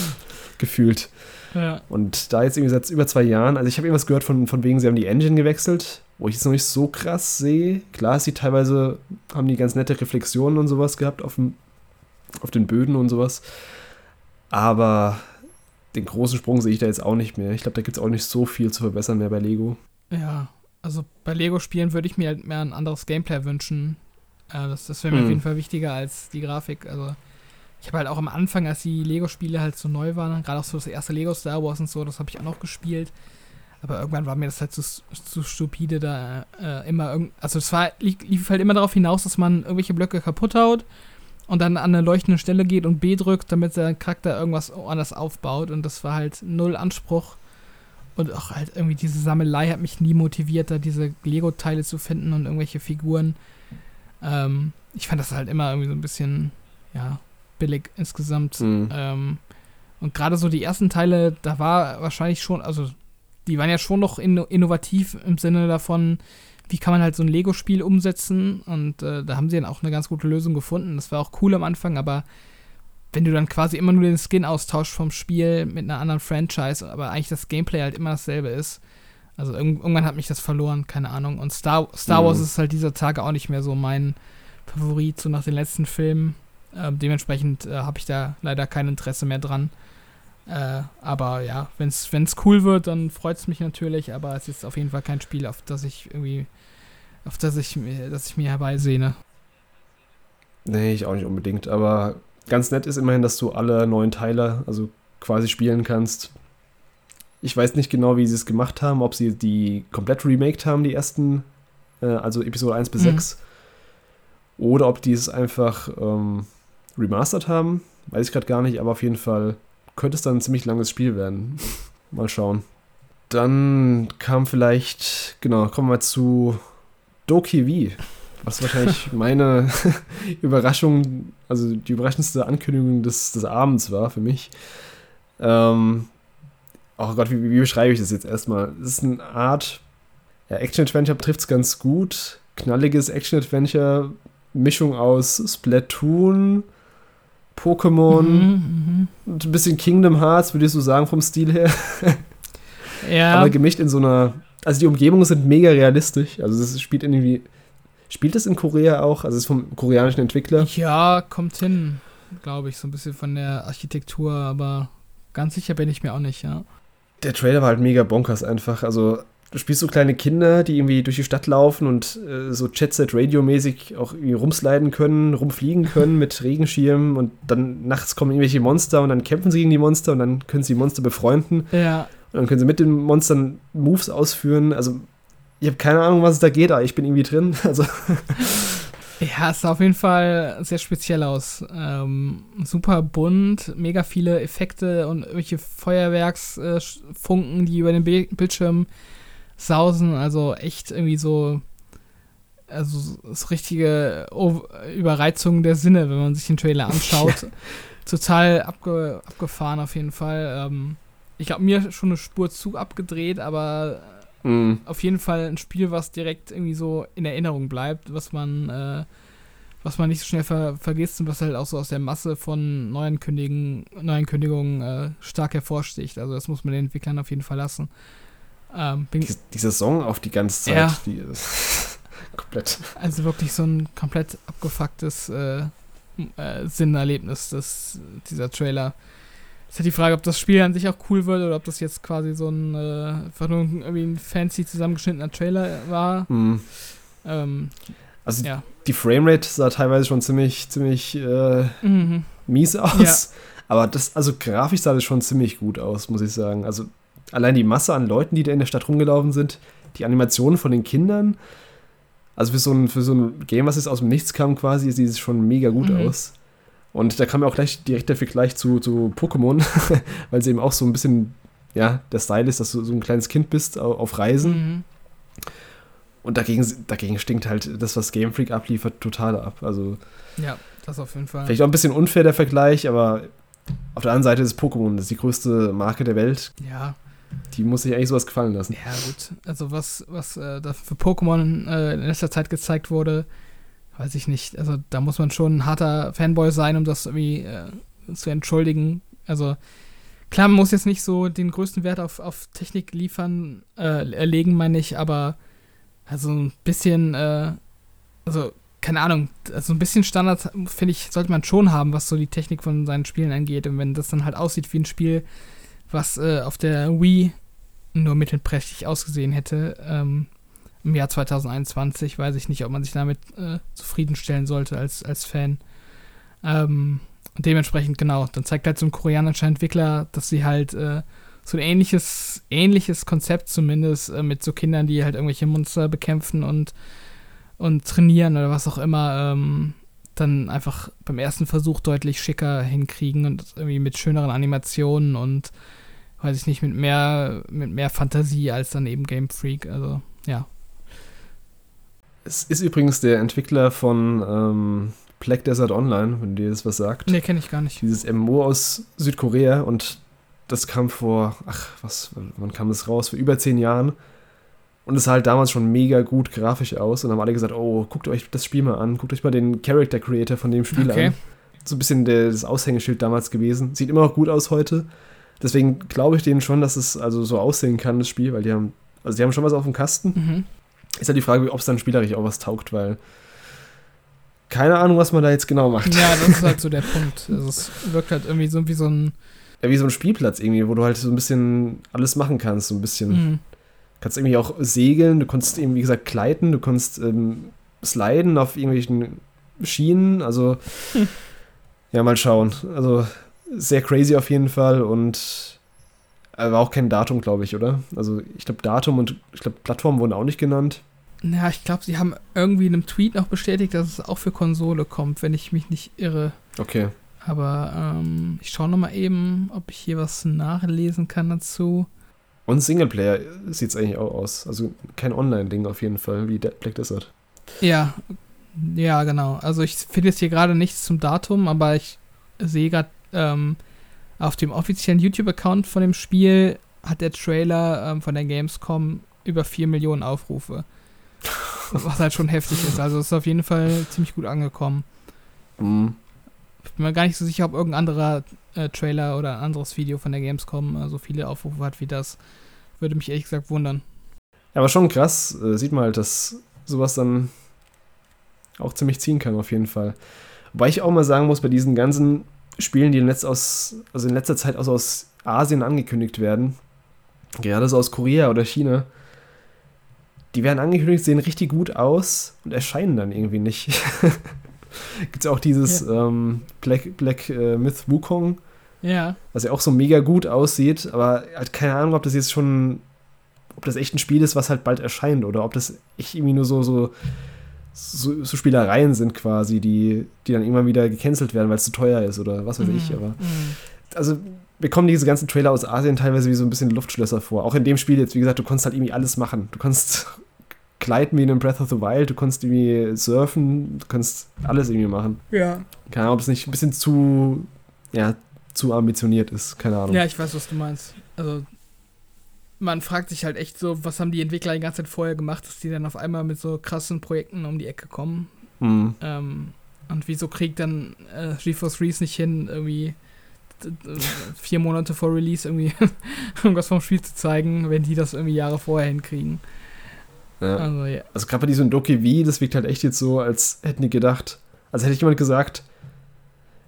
S1: <laughs> Gefühlt. Ja. Und da jetzt irgendwie seit über zwei Jahren, also ich habe irgendwas gehört von, von wegen, sie haben die Engine gewechselt, wo ich es noch nicht so krass sehe. Klar, sie teilweise haben die ganz nette Reflexionen und sowas gehabt auf, dem, auf den Böden und sowas. Aber den großen Sprung sehe ich da jetzt auch nicht mehr. Ich glaube, da gibt es auch nicht so viel zu verbessern mehr bei Lego.
S2: Ja, also bei Lego-Spielen würde ich mir halt mehr ein anderes Gameplay wünschen. Äh, das das wäre mir hm. auf jeden Fall wichtiger als die Grafik. Also ich habe halt auch am Anfang, als die Lego-Spiele halt so neu waren, gerade auch so das erste Lego Star Wars und so, das habe ich auch noch gespielt. Aber irgendwann war mir das halt zu, zu stupide, da äh, immer irgend. Also es war, lief halt immer darauf hinaus, dass man irgendwelche Blöcke kaputt haut und dann an eine leuchtende Stelle geht und B drückt, damit der Charakter irgendwas anders aufbaut. Und das war halt null Anspruch. Und auch halt irgendwie diese Sammelei hat mich nie motiviert, da diese Lego-Teile zu finden und irgendwelche Figuren. Ähm, ich fand das halt immer irgendwie so ein bisschen, ja, billig insgesamt. Mhm. Ähm, und gerade so die ersten Teile, da war wahrscheinlich schon, also die waren ja schon noch in, innovativ im Sinne davon, wie kann man halt so ein Lego-Spiel umsetzen. Und äh, da haben sie dann auch eine ganz gute Lösung gefunden. Das war auch cool am Anfang, aber wenn du dann quasi immer nur den Skin austauschst vom Spiel mit einer anderen Franchise, aber eigentlich das Gameplay halt immer dasselbe ist. Also irgendwann hat mich das verloren, keine Ahnung. Und Star, Star Wars mhm. ist halt dieser Tage auch nicht mehr so mein, Favorit, so nach den letzten Filmen. Ähm, dementsprechend äh, habe ich da leider kein Interesse mehr dran. Äh, aber ja, wenn es cool wird, dann freut es mich natürlich, aber es ist auf jeden Fall kein Spiel, auf das ich irgendwie, auf das ich, das ich mir herbeisehne.
S1: Nee, ich auch nicht unbedingt, aber ganz nett ist immerhin, dass du alle neuen Teile, also quasi spielen kannst. Ich weiß nicht genau, wie sie es gemacht haben, ob sie die komplett remaked haben, die ersten, äh, also Episode 1 bis mhm. 6, oder ob die es einfach ähm, remastered haben, weiß ich gerade gar nicht, aber auf jeden Fall könnte es dann ein ziemlich langes Spiel werden. <laughs> mal schauen. Dann kam vielleicht, genau, kommen wir zu Doki V. Was wahrscheinlich meine <laughs> Überraschung, also die überraschendste Ankündigung des, des Abends war für mich. Ähm, oh Gott, wie, wie beschreibe ich das jetzt erstmal? Es ist eine Art, ja, Action-Adventure trifft es ganz gut. Knalliges Action-Adventure, Mischung aus Splatoon, Pokémon, mhm, mhm, ein bisschen Kingdom Hearts, würde ich so sagen, vom Stil her. ja. Aber gemischt in so einer. Also die Umgebungen sind mega realistisch. Also es spielt irgendwie. Spielt es in Korea auch? Also es ist vom koreanischen Entwickler?
S2: Ja, kommt hin, glaube ich, so ein bisschen von der Architektur, aber ganz sicher bin ich mir auch nicht, ja.
S1: Der Trailer war halt mega bonkers einfach. Also du spielst so kleine Kinder, die irgendwie durch die Stadt laufen und äh, so Jet-Set-Radio-mäßig auch irgendwie rumsliden können, rumfliegen können mit Regenschirmen und dann nachts kommen irgendwelche Monster und dann kämpfen sie gegen die Monster und dann können sie die Monster befreunden.
S2: Ja.
S1: Und dann können sie mit den Monstern Moves ausführen. Also ich habe keine Ahnung, was es da geht, aber ich bin irgendwie drin. <laughs> Also
S2: Ja, es sah auf jeden Fall sehr speziell aus. Ähm, super bunt, mega viele Effekte und irgendwelche Feuerwerksfunken, äh, die über den Bildschirm sausen. Also echt irgendwie so, also so richtige Überreizung der Sinne, wenn man sich den Trailer anschaut. <laughs> Total abge abgefahren auf jeden Fall. Ähm, ich habe mir schon eine Spur zu abgedreht, aber mhm. auf jeden Fall ein Spiel, was direkt irgendwie so in Erinnerung bleibt, was man, äh, was man nicht so schnell ver vergisst und was halt auch so aus der Masse von neuen, Kündigen, neuen Kündigungen äh, stark hervorsticht. Also das muss man den Entwicklern auf jeden Fall lassen.
S1: Ähm, die, diese Song auf die ganze Zeit, ja. die ist <laughs> komplett.
S2: Also wirklich so ein komplett abgefucktes äh, äh, Sinnerlebnis, das, dieser Trailer. Ist ja die Frage, ob das Spiel an sich auch cool wird oder ob das jetzt quasi so ein äh, einfach nur irgendwie ein fancy zusammengeschnittener Trailer war. Mhm. Ähm,
S1: also ja. die Framerate sah teilweise schon ziemlich, ziemlich äh, mhm. mies aus. Ja. Aber das, also grafisch sah das schon ziemlich gut aus, muss ich sagen. Also allein die Masse an Leuten, die da in der Stadt rumgelaufen sind, die Animationen von den Kindern. Also für so ein, für so ein Game, was jetzt aus dem Nichts kam, quasi, sieht es schon mega gut mhm. aus. Und da kam ja auch gleich direkt der Vergleich zu, zu Pokémon, <laughs> weil es eben auch so ein bisschen, ja, der Style ist, dass du so ein kleines Kind bist auf Reisen. Mhm. Und dagegen, dagegen stinkt halt das, was Game Freak abliefert, total ab. Also.
S2: Ja, das auf jeden Fall.
S1: Vielleicht auch ein bisschen unfair der Vergleich, aber auf der anderen Seite ist Pokémon, das ist die größte Marke der Welt.
S2: Ja.
S1: Die muss sich eigentlich sowas gefallen lassen.
S2: Ja, gut. Also, was, was äh, da für Pokémon äh, in letzter Zeit gezeigt wurde, weiß ich nicht. Also, da muss man schon ein harter Fanboy sein, um das irgendwie äh, zu entschuldigen. Also, klar, man muss jetzt nicht so den größten Wert auf, auf Technik liefern, äh, erlegen, meine ich, aber also ein bisschen, äh, also keine Ahnung, also ein bisschen Standard, finde ich, sollte man schon haben, was so die Technik von seinen Spielen angeht. Und wenn das dann halt aussieht wie ein Spiel, was äh, auf der Wii nur mittelprächtig ausgesehen hätte, ähm, im Jahr 2021, weiß ich nicht, ob man sich damit äh, zufriedenstellen sollte als, als Fan. Ähm, dementsprechend, genau, dann zeigt halt so ein koreanischer Entwickler, dass sie halt äh, so ein ähnliches, ähnliches Konzept zumindest äh, mit so Kindern, die halt irgendwelche Monster bekämpfen und, und trainieren oder was auch immer, ähm, dann einfach beim ersten Versuch deutlich schicker hinkriegen und irgendwie mit schöneren Animationen und weiß ich nicht, mit mehr, mit mehr Fantasie als dann eben Game Freak. Also, ja.
S1: Es ist übrigens der Entwickler von ähm, Black Desert Online, wenn dir das was sagt.
S2: Nee, kenne ich gar nicht.
S1: Dieses MMO aus Südkorea und das kam vor, ach, was, wann kam das raus? Vor über zehn Jahren. Und es sah halt damals schon mega gut grafisch aus. Und dann haben alle gesagt, oh, guckt euch das Spiel mal an. Guckt euch mal den Character Creator von dem Spiel okay. an. So ein bisschen das Aushängeschild damals gewesen. Sieht immer noch gut aus heute. Deswegen glaube ich denen schon, dass es also so aussehen kann, das Spiel, weil die haben, also die haben schon was auf dem Kasten. Mhm. Ist halt die Frage, ob es dann spielerisch auch was taugt, weil keine Ahnung, was man da jetzt genau macht.
S2: Ja, das ist halt so <laughs> der Punkt. Also es wirkt halt irgendwie so wie so ein.
S1: Ja, wie so ein Spielplatz irgendwie, wo du halt so ein bisschen alles machen kannst. So ein bisschen. Mhm. Kannst irgendwie auch segeln, du kannst eben, wie gesagt, gleiten, du kannst ähm, sliden auf irgendwelchen Schienen. Also, hm. ja, mal schauen. Also, sehr crazy auf jeden Fall und aber auch kein Datum, glaube ich, oder? Also, ich glaube, Datum und ich glaube, Plattform wurden auch nicht genannt.
S2: Ja, ich glaube, sie haben irgendwie in einem Tweet noch bestätigt, dass es auch für Konsole kommt, wenn ich mich nicht irre.
S1: Okay.
S2: Aber ähm, ich schaue nochmal eben, ob ich hier was nachlesen kann dazu.
S1: Und Singleplayer sieht es eigentlich auch aus. Also kein Online-Ding auf jeden Fall, wie Black Desert.
S2: Ja, ja, genau. Also ich finde jetzt hier gerade nichts zum Datum, aber ich sehe gerade ähm, auf dem offiziellen YouTube-Account von dem Spiel hat der Trailer ähm, von der Gamescom über 4 Millionen Aufrufe. Was <laughs> halt schon heftig ist. Also ist auf jeden Fall ziemlich gut angekommen. Mhm. Ich bin mir gar nicht so sicher, ob irgendein anderer äh, Trailer oder ein anderes Video von der Gamescom äh, so viele Aufrufe hat wie das. Würde mich ehrlich gesagt wundern.
S1: Ja, aber schon krass. Äh, sieht man halt, dass sowas dann auch ziemlich ziehen kann, auf jeden Fall. Wobei ich auch mal sagen muss, bei diesen ganzen Spielen, die in, letzt aus, also in letzter Zeit aus, aus Asien angekündigt werden, gerade so aus Korea oder China, die werden angekündigt, sehen richtig gut aus und erscheinen dann irgendwie nicht. <laughs> Gibt es auch dieses ja. ähm, Black, Black äh, Myth Wukong.
S2: Ja.
S1: Was ja auch so mega gut aussieht, aber halt keine Ahnung, ob das jetzt schon, ob das echt ein Spiel ist, was halt bald erscheint oder ob das echt irgendwie nur so, so, so, so Spielereien sind quasi, die, die dann irgendwann wieder gecancelt werden, weil es zu teuer ist oder was weiß mhm. ich. Aber mhm. also mir kommen diese ganzen Trailer aus Asien teilweise wie so ein bisschen Luftschlösser vor. Auch in dem Spiel jetzt, wie gesagt, du konntest halt irgendwie alles machen. Du konntest <laughs> gleiten wie in einem Breath of the Wild, du konntest irgendwie surfen, du kannst alles irgendwie machen.
S2: Ja.
S1: Keine Ahnung, ob es nicht ein bisschen zu, ja, zu ambitioniert ist, keine Ahnung.
S2: Ja, ich weiß, was du meinst. Also, man fragt sich halt echt so, was haben die Entwickler die ganze Zeit vorher gemacht, dass die dann auf einmal mit so krassen Projekten um die Ecke kommen. Mhm. Ähm, und wieso kriegt dann äh, GeForce Reese nicht hin, irgendwie vier Monate vor Release irgendwie <laughs> irgendwas vom Spiel zu zeigen, wenn die das irgendwie Jahre vorher hinkriegen.
S1: Ja. Also, ja. also gerade bei diesem Doki V, das wirkt halt echt jetzt so, als hätten die gedacht, als hätte jemand gesagt,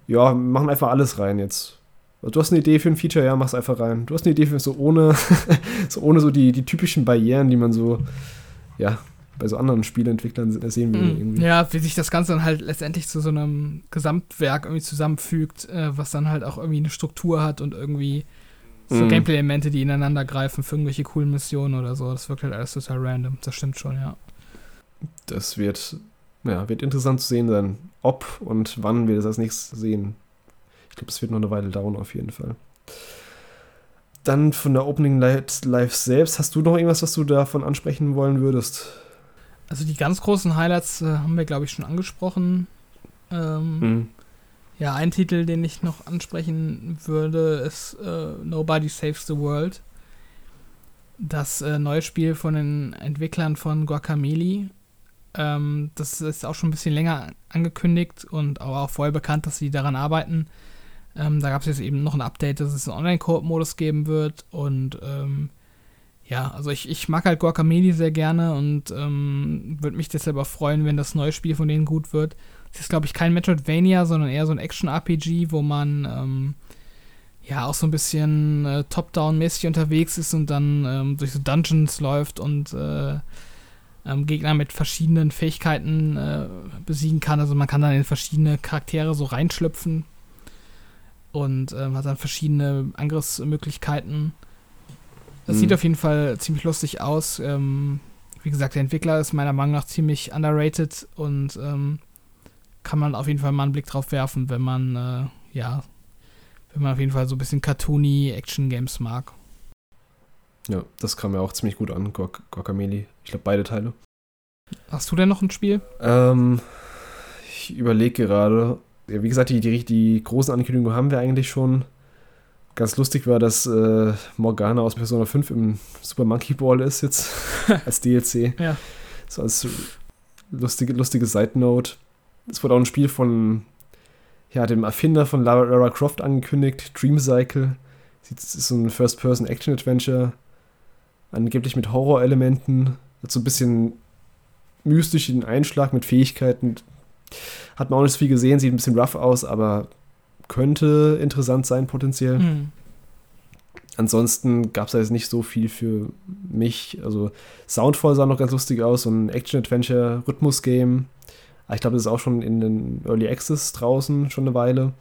S1: ja, machen einfach alles rein jetzt. Du hast eine Idee für ein Feature, ja, mach's einfach rein. Du hast eine Idee für so ohne, <laughs> so ohne so die, die typischen Barrieren, die man so, ja, bei so anderen Spieleentwicklern sehen will.
S2: Mhm. Irgendwie. Ja, wie sich das Ganze dann halt letztendlich zu so einem Gesamtwerk irgendwie zusammenfügt, äh, was dann halt auch irgendwie eine Struktur hat und irgendwie so mhm. Gameplay-Elemente, die ineinander greifen für irgendwelche coolen Missionen oder so. Das wirkt halt alles total random. Das stimmt schon, ja.
S1: Das wird, ja, wird interessant zu sehen sein, ob und wann wir das als nächstes sehen. Ich glaube, es wird noch eine Weile dauern, auf jeden Fall. Dann von der Opening Live selbst, hast du noch irgendwas, was du davon ansprechen wollen würdest?
S2: Also die ganz großen Highlights äh, haben wir, glaube ich, schon angesprochen. Ähm, mhm. Ja, ein Titel, den ich noch ansprechen würde, ist äh, Nobody Saves the World. Das äh, neue Spiel von den Entwicklern von Guacamole. Ähm, das ist auch schon ein bisschen länger angekündigt und auch vorher bekannt, dass sie daran arbeiten. Ähm, da gab es jetzt eben noch ein Update, dass es einen Online-Koop-Modus geben wird. Und ähm, ja, also ich, ich mag halt Guacamole sehr gerne und ähm, würde mich deshalb auch freuen, wenn das neue Spiel von denen gut wird. Es ist, glaube ich, kein Metroidvania, sondern eher so ein Action-RPG, wo man ähm, ja auch so ein bisschen äh, top-down-mäßig unterwegs ist und dann ähm, durch so Dungeons läuft und äh, ähm, Gegner mit verschiedenen Fähigkeiten äh, besiegen kann. Also man kann dann in verschiedene Charaktere so reinschlüpfen und ähm, hat dann verschiedene Angriffsmöglichkeiten. Das mhm. sieht auf jeden Fall ziemlich lustig aus. Ähm, wie gesagt, der Entwickler ist meiner Meinung nach ziemlich underrated und ähm, kann man auf jeden Fall mal einen Blick drauf werfen, wenn man, äh, ja, wenn man auf jeden Fall so ein bisschen cartoony Action-Games mag.
S1: Ja, das kam mir auch ziemlich gut an, Guacamole. Ich glaube, beide Teile.
S2: Hast du denn noch ein Spiel?
S1: Ähm, ich überlege gerade. Ja, wie gesagt, die, die, die großen Ankündigungen haben wir eigentlich schon. Ganz lustig war, dass äh, Morgana aus Persona 5 im Super Monkey Ball ist jetzt <laughs> als DLC.
S2: ja.
S1: So als lustige, lustige Side Note. Es wurde auch ein Spiel von ja, dem Erfinder von Lara, Lara Croft angekündigt, Dream Cycle. Es ist so ein First-Person-Action-Adventure. Angeblich mit Horrorelementen. Hat so ein bisschen mystischen Einschlag mit Fähigkeiten, Hat man auch nicht so viel gesehen, sieht ein bisschen rough aus, aber könnte interessant sein potenziell.
S2: Mhm.
S1: Ansonsten gab es da jetzt nicht so viel für mich. Also Soundfall sah noch ganz lustig aus, so ein Action-Adventure-Rhythmus-Game. Ich glaube, das ist auch schon in den Early Access draußen schon eine Weile.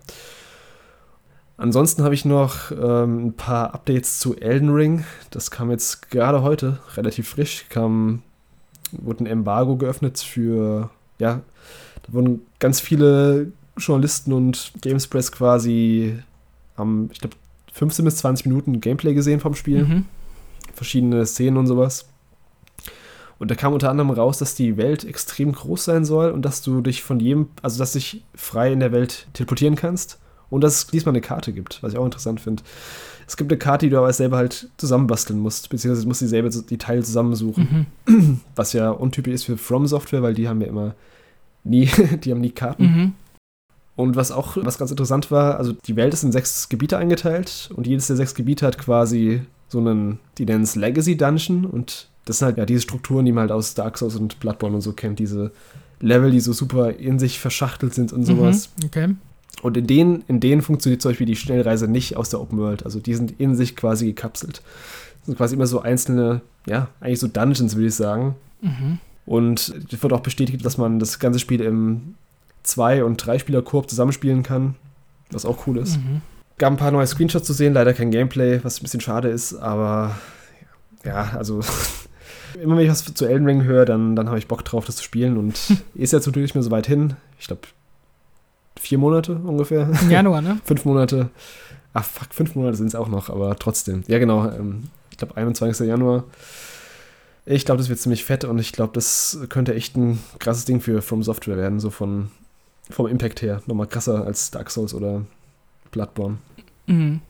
S1: Ansonsten habe ich noch ähm, ein paar Updates zu Elden Ring. Das kam jetzt gerade heute, relativ frisch. Kam, wurde ein Embargo geöffnet für, ja, da wurden ganz viele Journalisten und Gamespress quasi haben, ich glaube, 15 bis 20 Minuten Gameplay gesehen vom Spiel.
S2: Mhm.
S1: Verschiedene Szenen und sowas. Und da kam unter anderem raus, dass die Welt extrem groß sein soll und dass du dich von jedem, also dass du dich frei in der Welt teleportieren kannst und dass es diesmal eine Karte gibt, was ich auch interessant finde. Es gibt eine Karte, die du aber selber halt zusammenbasteln musst, beziehungsweise du musst dieselbe die Teile zusammensuchen,
S2: Mhm. <clears throat>
S1: was ja untypisch ist für From Software, weil die haben ja immer nie, <laughs> die haben nie Karten.
S2: Mhm.
S1: Und was auch, was ganz interessant war, also die Welt ist in sechs Gebiete eingeteilt und jedes der sechs Gebiete hat quasi so einen, die nennen es Legacy Dungeon und das sind halt ja diese Strukturen, die man halt aus Dark Souls und Bloodborne und so kennt, diese Level, die so super in sich verschachtelt sind und sowas.
S2: Mhm. Okay.
S1: Und in denen, in denen funktioniert zum Beispiel die Schnellreise nicht aus der Open World. Also die sind in sich quasi gekapselt. Das sind quasi immer so einzelne, ja, eigentlich so Dungeons, würde ich sagen.
S2: Mhm.
S1: Und es wird auch bestätigt, dass man das ganze Spiel im Zwei- und Drei-Spieler-Koop zusammenspielen kann, was auch cool ist.
S2: Mhm.
S1: Gab ein paar neue Screenshots zu sehen, leider kein Gameplay, was ein bisschen schade ist, aber ja, also <laughs> immer wenn ich was zu Elden Ring höre, dann, dann habe ich Bock drauf, das zu spielen und <laughs> ist jetzt natürlich nicht mehr so weit hin. Ich glaube, vier Monate ungefähr.
S2: Im Januar, ne? <laughs>
S1: fünf Monate. Ach, fuck, fünf Monate sind es auch noch, aber trotzdem. Ja, genau. Ähm, ich glaube, 21. Januar. Ich glaube, das wird ziemlich fett und ich glaube, das könnte echt ein krasses Ding für From Software werden, so von, vom Impact her. Nochmal krasser als Dark Souls oder Bloodborne.
S2: Mhm.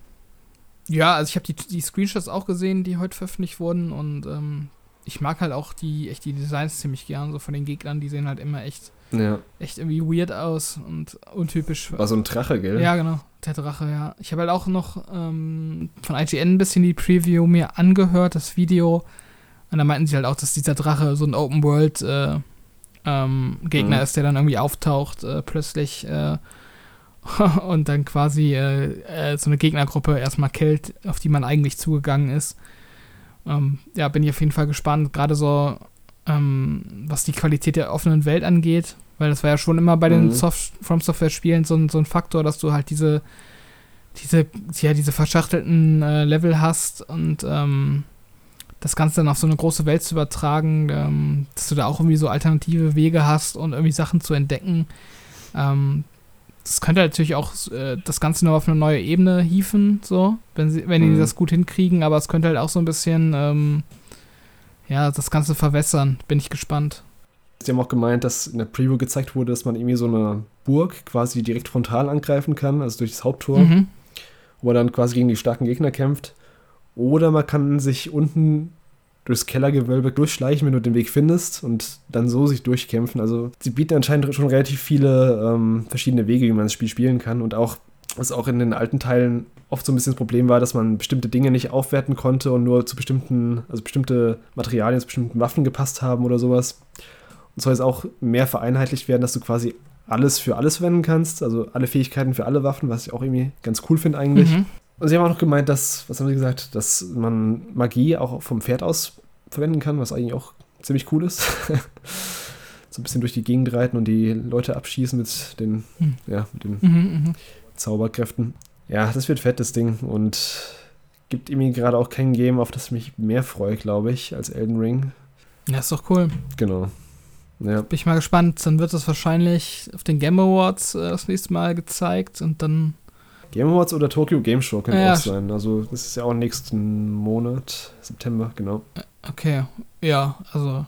S2: Ja, also ich habe die, die Screenshots auch gesehen, die heute veröffentlicht wurden und ähm, ich mag halt auch die, echt die Designs ziemlich gern, so von den Gegnern, die sehen halt immer echt,
S1: Ja.
S2: echt irgendwie weird aus und untypisch.
S1: War so ein Drache, gell?
S2: Ja, genau. Der Drache, ja. Ich habe halt auch noch ähm, von IGN ein bisschen die Preview mir angehört, das Video. Und da meinten sie halt auch, dass dieser Drache so ein Open World äh, ähm, Gegner
S1: Mhm.
S2: ist, der dann irgendwie auftaucht äh, plötzlich äh, <laughs> und dann quasi äh, äh, so eine Gegnergruppe erstmal killt, auf die man eigentlich zugegangen ist. Ähm, ja, bin ich auf jeden Fall gespannt, gerade so ähm, was die Qualität der offenen Welt angeht, weil das war ja schon immer bei den
S1: Mhm.
S2: Soft From Software Spielen so, ein- so ein Faktor, dass du halt diese diese ja diese verschachtelten äh, Level hast und ähm, das Ganze dann auf so eine große Welt zu übertragen, ähm, dass du da auch irgendwie so alternative Wege hast und irgendwie Sachen zu entdecken. Ähm, das könnte natürlich auch äh, das Ganze noch auf eine neue Ebene hieven, so, wenn sie, wenn die
S1: Mhm.
S2: das gut hinkriegen, aber es könnte halt auch so ein bisschen ähm, ja, das Ganze verwässern. Bin ich gespannt.
S1: Sie haben auch gemeint, dass in der Preview gezeigt wurde, dass man irgendwie so eine Burg quasi direkt frontal angreifen kann, also durch das Haupttor.
S2: Mhm.
S1: wo man dann quasi gegen die starken Gegner kämpft. Oder man kann sich unten durchs Kellergewölbe durchschleichen, wenn du den Weg findest und dann so sich durchkämpfen. Also sie bieten anscheinend schon relativ viele ähm, verschiedene Wege, wie man das Spiel spielen kann. Und auch, was auch in den alten Teilen oft so ein bisschen das Problem war, dass man bestimmte Dinge nicht aufwerten konnte und nur zu bestimmten, also bestimmte Materialien zu bestimmten Waffen gepasst haben oder sowas. Und soll jetzt auch mehr vereinheitlicht werden, dass du quasi alles für alles verwenden kannst, also alle Fähigkeiten für alle Waffen, was ich auch irgendwie ganz cool finde eigentlich.
S2: Mhm.
S1: Und sie haben auch noch gemeint, dass, was haben sie gesagt, dass man Magie auch vom Pferd aus verwenden kann, was eigentlich auch ziemlich cool ist. <laughs> so ein bisschen durch die Gegend reiten und die Leute abschießen mit den,
S2: Hm.
S1: ja, mit den
S2: Mhm, mhm.
S1: Zauberkräften. Ja, das wird fett, das Ding. Und gibt irgendwie gerade auch kein Game, auf das ich mich mehr freue, glaube ich, als Elden Ring.
S2: Ja, ist doch cool.
S1: Genau. Ja.
S2: Bin ich mal gespannt. Dann wird das wahrscheinlich auf den Game Awards äh, das nächste Mal gezeigt und dann.
S1: Game Awards oder Tokyo Game Show könnte
S2: Ja,
S1: auch sein. Also, das ist ja auch nächsten Monat, September, genau.
S2: Okay, ja, also.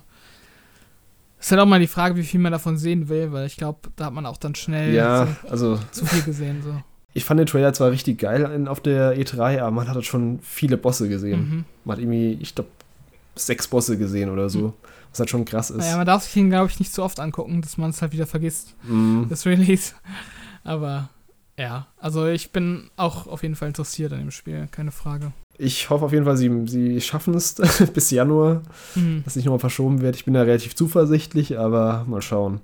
S2: Ist halt auch mal die Frage, wie viel man davon sehen will, weil ich glaube, da hat man auch dann schnell
S1: Ja, also
S2: zu, zu viel gesehen. So.
S1: Ich fand den Trailer zwar richtig geil auf der E3, aber man hat halt schon viele Bosse gesehen.
S2: Mhm.
S1: Man hat irgendwie, ich glaube, sechs Bosse gesehen oder so. Was halt schon krass ist.
S2: Naja, man darf sich ihn, glaube ich, nicht so oft angucken, dass man es halt wieder vergisst,
S1: Mm,
S2: das Release. Aber ja, also ich bin auch auf jeden Fall interessiert an dem Spiel, keine Frage.
S1: Ich hoffe auf jeden Fall, sie, sie schaffen es <laughs> bis Januar,
S2: Mhm.
S1: dass nicht nochmal verschoben wird. Ich bin da relativ zuversichtlich, aber mal schauen.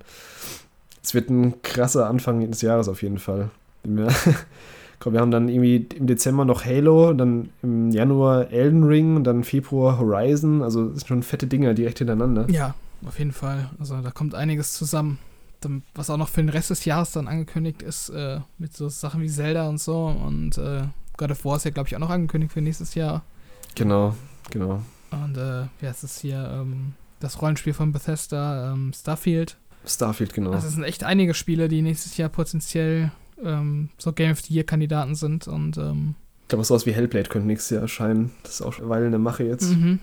S1: es wird ein krasser Anfang des Jahres auf jeden Fall. Wir, <laughs> komm, wir haben dann irgendwie im Dezember noch Halo, dann im Januar Elden Ring dann Februar Horizon. Also das sind schon fette Dinger direkt hintereinander.
S2: Ja, auf jeden Fall. Also da kommt einiges zusammen. Was auch noch für den Rest des Jahres dann angekündigt ist, äh, mit so Sachen wie Zelda und so. Und äh, God of War ist ja, glaube ich, auch noch angekündigt für nächstes Jahr.
S1: Genau, genau.
S2: Und äh, wie heißt es hier? Ähm, das Rollenspiel von Bethesda, ähm, Starfield.
S1: Starfield, genau.
S2: Also es sind echt einige Spiele, die nächstes Jahr potenziell ähm, so Game of the Year Kandidaten sind. Und ähm,
S1: ich glaube, sowas wie Hellblade könnte nächstes Jahr erscheinen. Das ist auch eine Weile eine Mache jetzt.
S2: Mhm.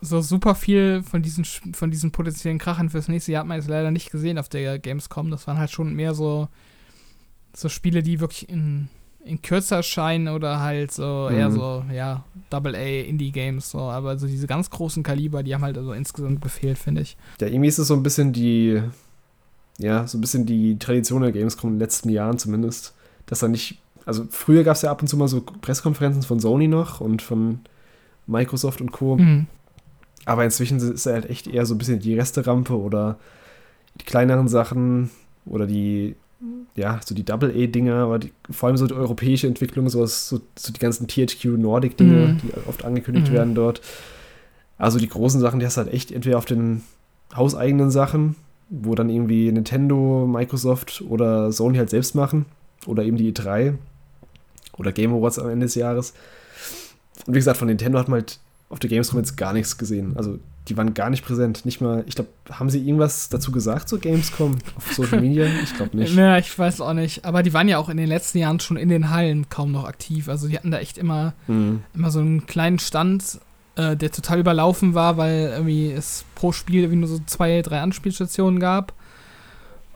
S2: So super viel von diesen, von diesen potenziellen Krachern fürs nächste Jahr hat man jetzt leider nicht gesehen auf der Gamescom. Das waren halt schon mehr so, so Spiele, die wirklich in in kürzer erscheinen oder halt so mhm. eher so, ja, Double-A-Indie-Games, so, aber so diese ganz großen Kaliber, die haben halt also insgesamt befehlt, finde ich.
S1: Ja, irgendwie ist es so ein bisschen die, ja, so ein bisschen die Tradition der Gamescom in den letzten Jahren zumindest, dass da nicht, also früher gab es ja ab und zu mal so Pressekonferenzen von Sony noch und von Microsoft und Co. Mhm. Aber inzwischen ist er halt echt eher so ein bisschen die Resterampe oder die kleineren Sachen oder die ja, so die Double-A-Dinger, aber die, vor allem so die europäische Entwicklung, sowas, so, so die ganzen THQ-Nordic-Dinge, mhm. die oft angekündigt mhm. werden dort. Also die großen Sachen, die hast du halt echt entweder auf den hauseigenen Sachen, wo dann irgendwie Nintendo, Microsoft oder Sony halt selbst machen, oder eben die E3 oder Game Awards am Ende des Jahres. Und wie gesagt, von Nintendo hat man halt auf der Gamescom jetzt gar nichts gesehen. Also die waren gar nicht präsent. Nicht mal, ich glaube, haben sie irgendwas dazu gesagt zur Gamescom auf Social Media? Ich glaube nicht. <laughs>
S2: Ja, ich weiß auch nicht. Aber die waren ja auch in den letzten Jahren schon in den Hallen kaum noch aktiv. Also die hatten da echt immer, mhm. immer so einen kleinen Stand, äh, der total überlaufen war, weil irgendwie es pro Spiel irgendwie nur so zwei, drei Anspielstationen gab.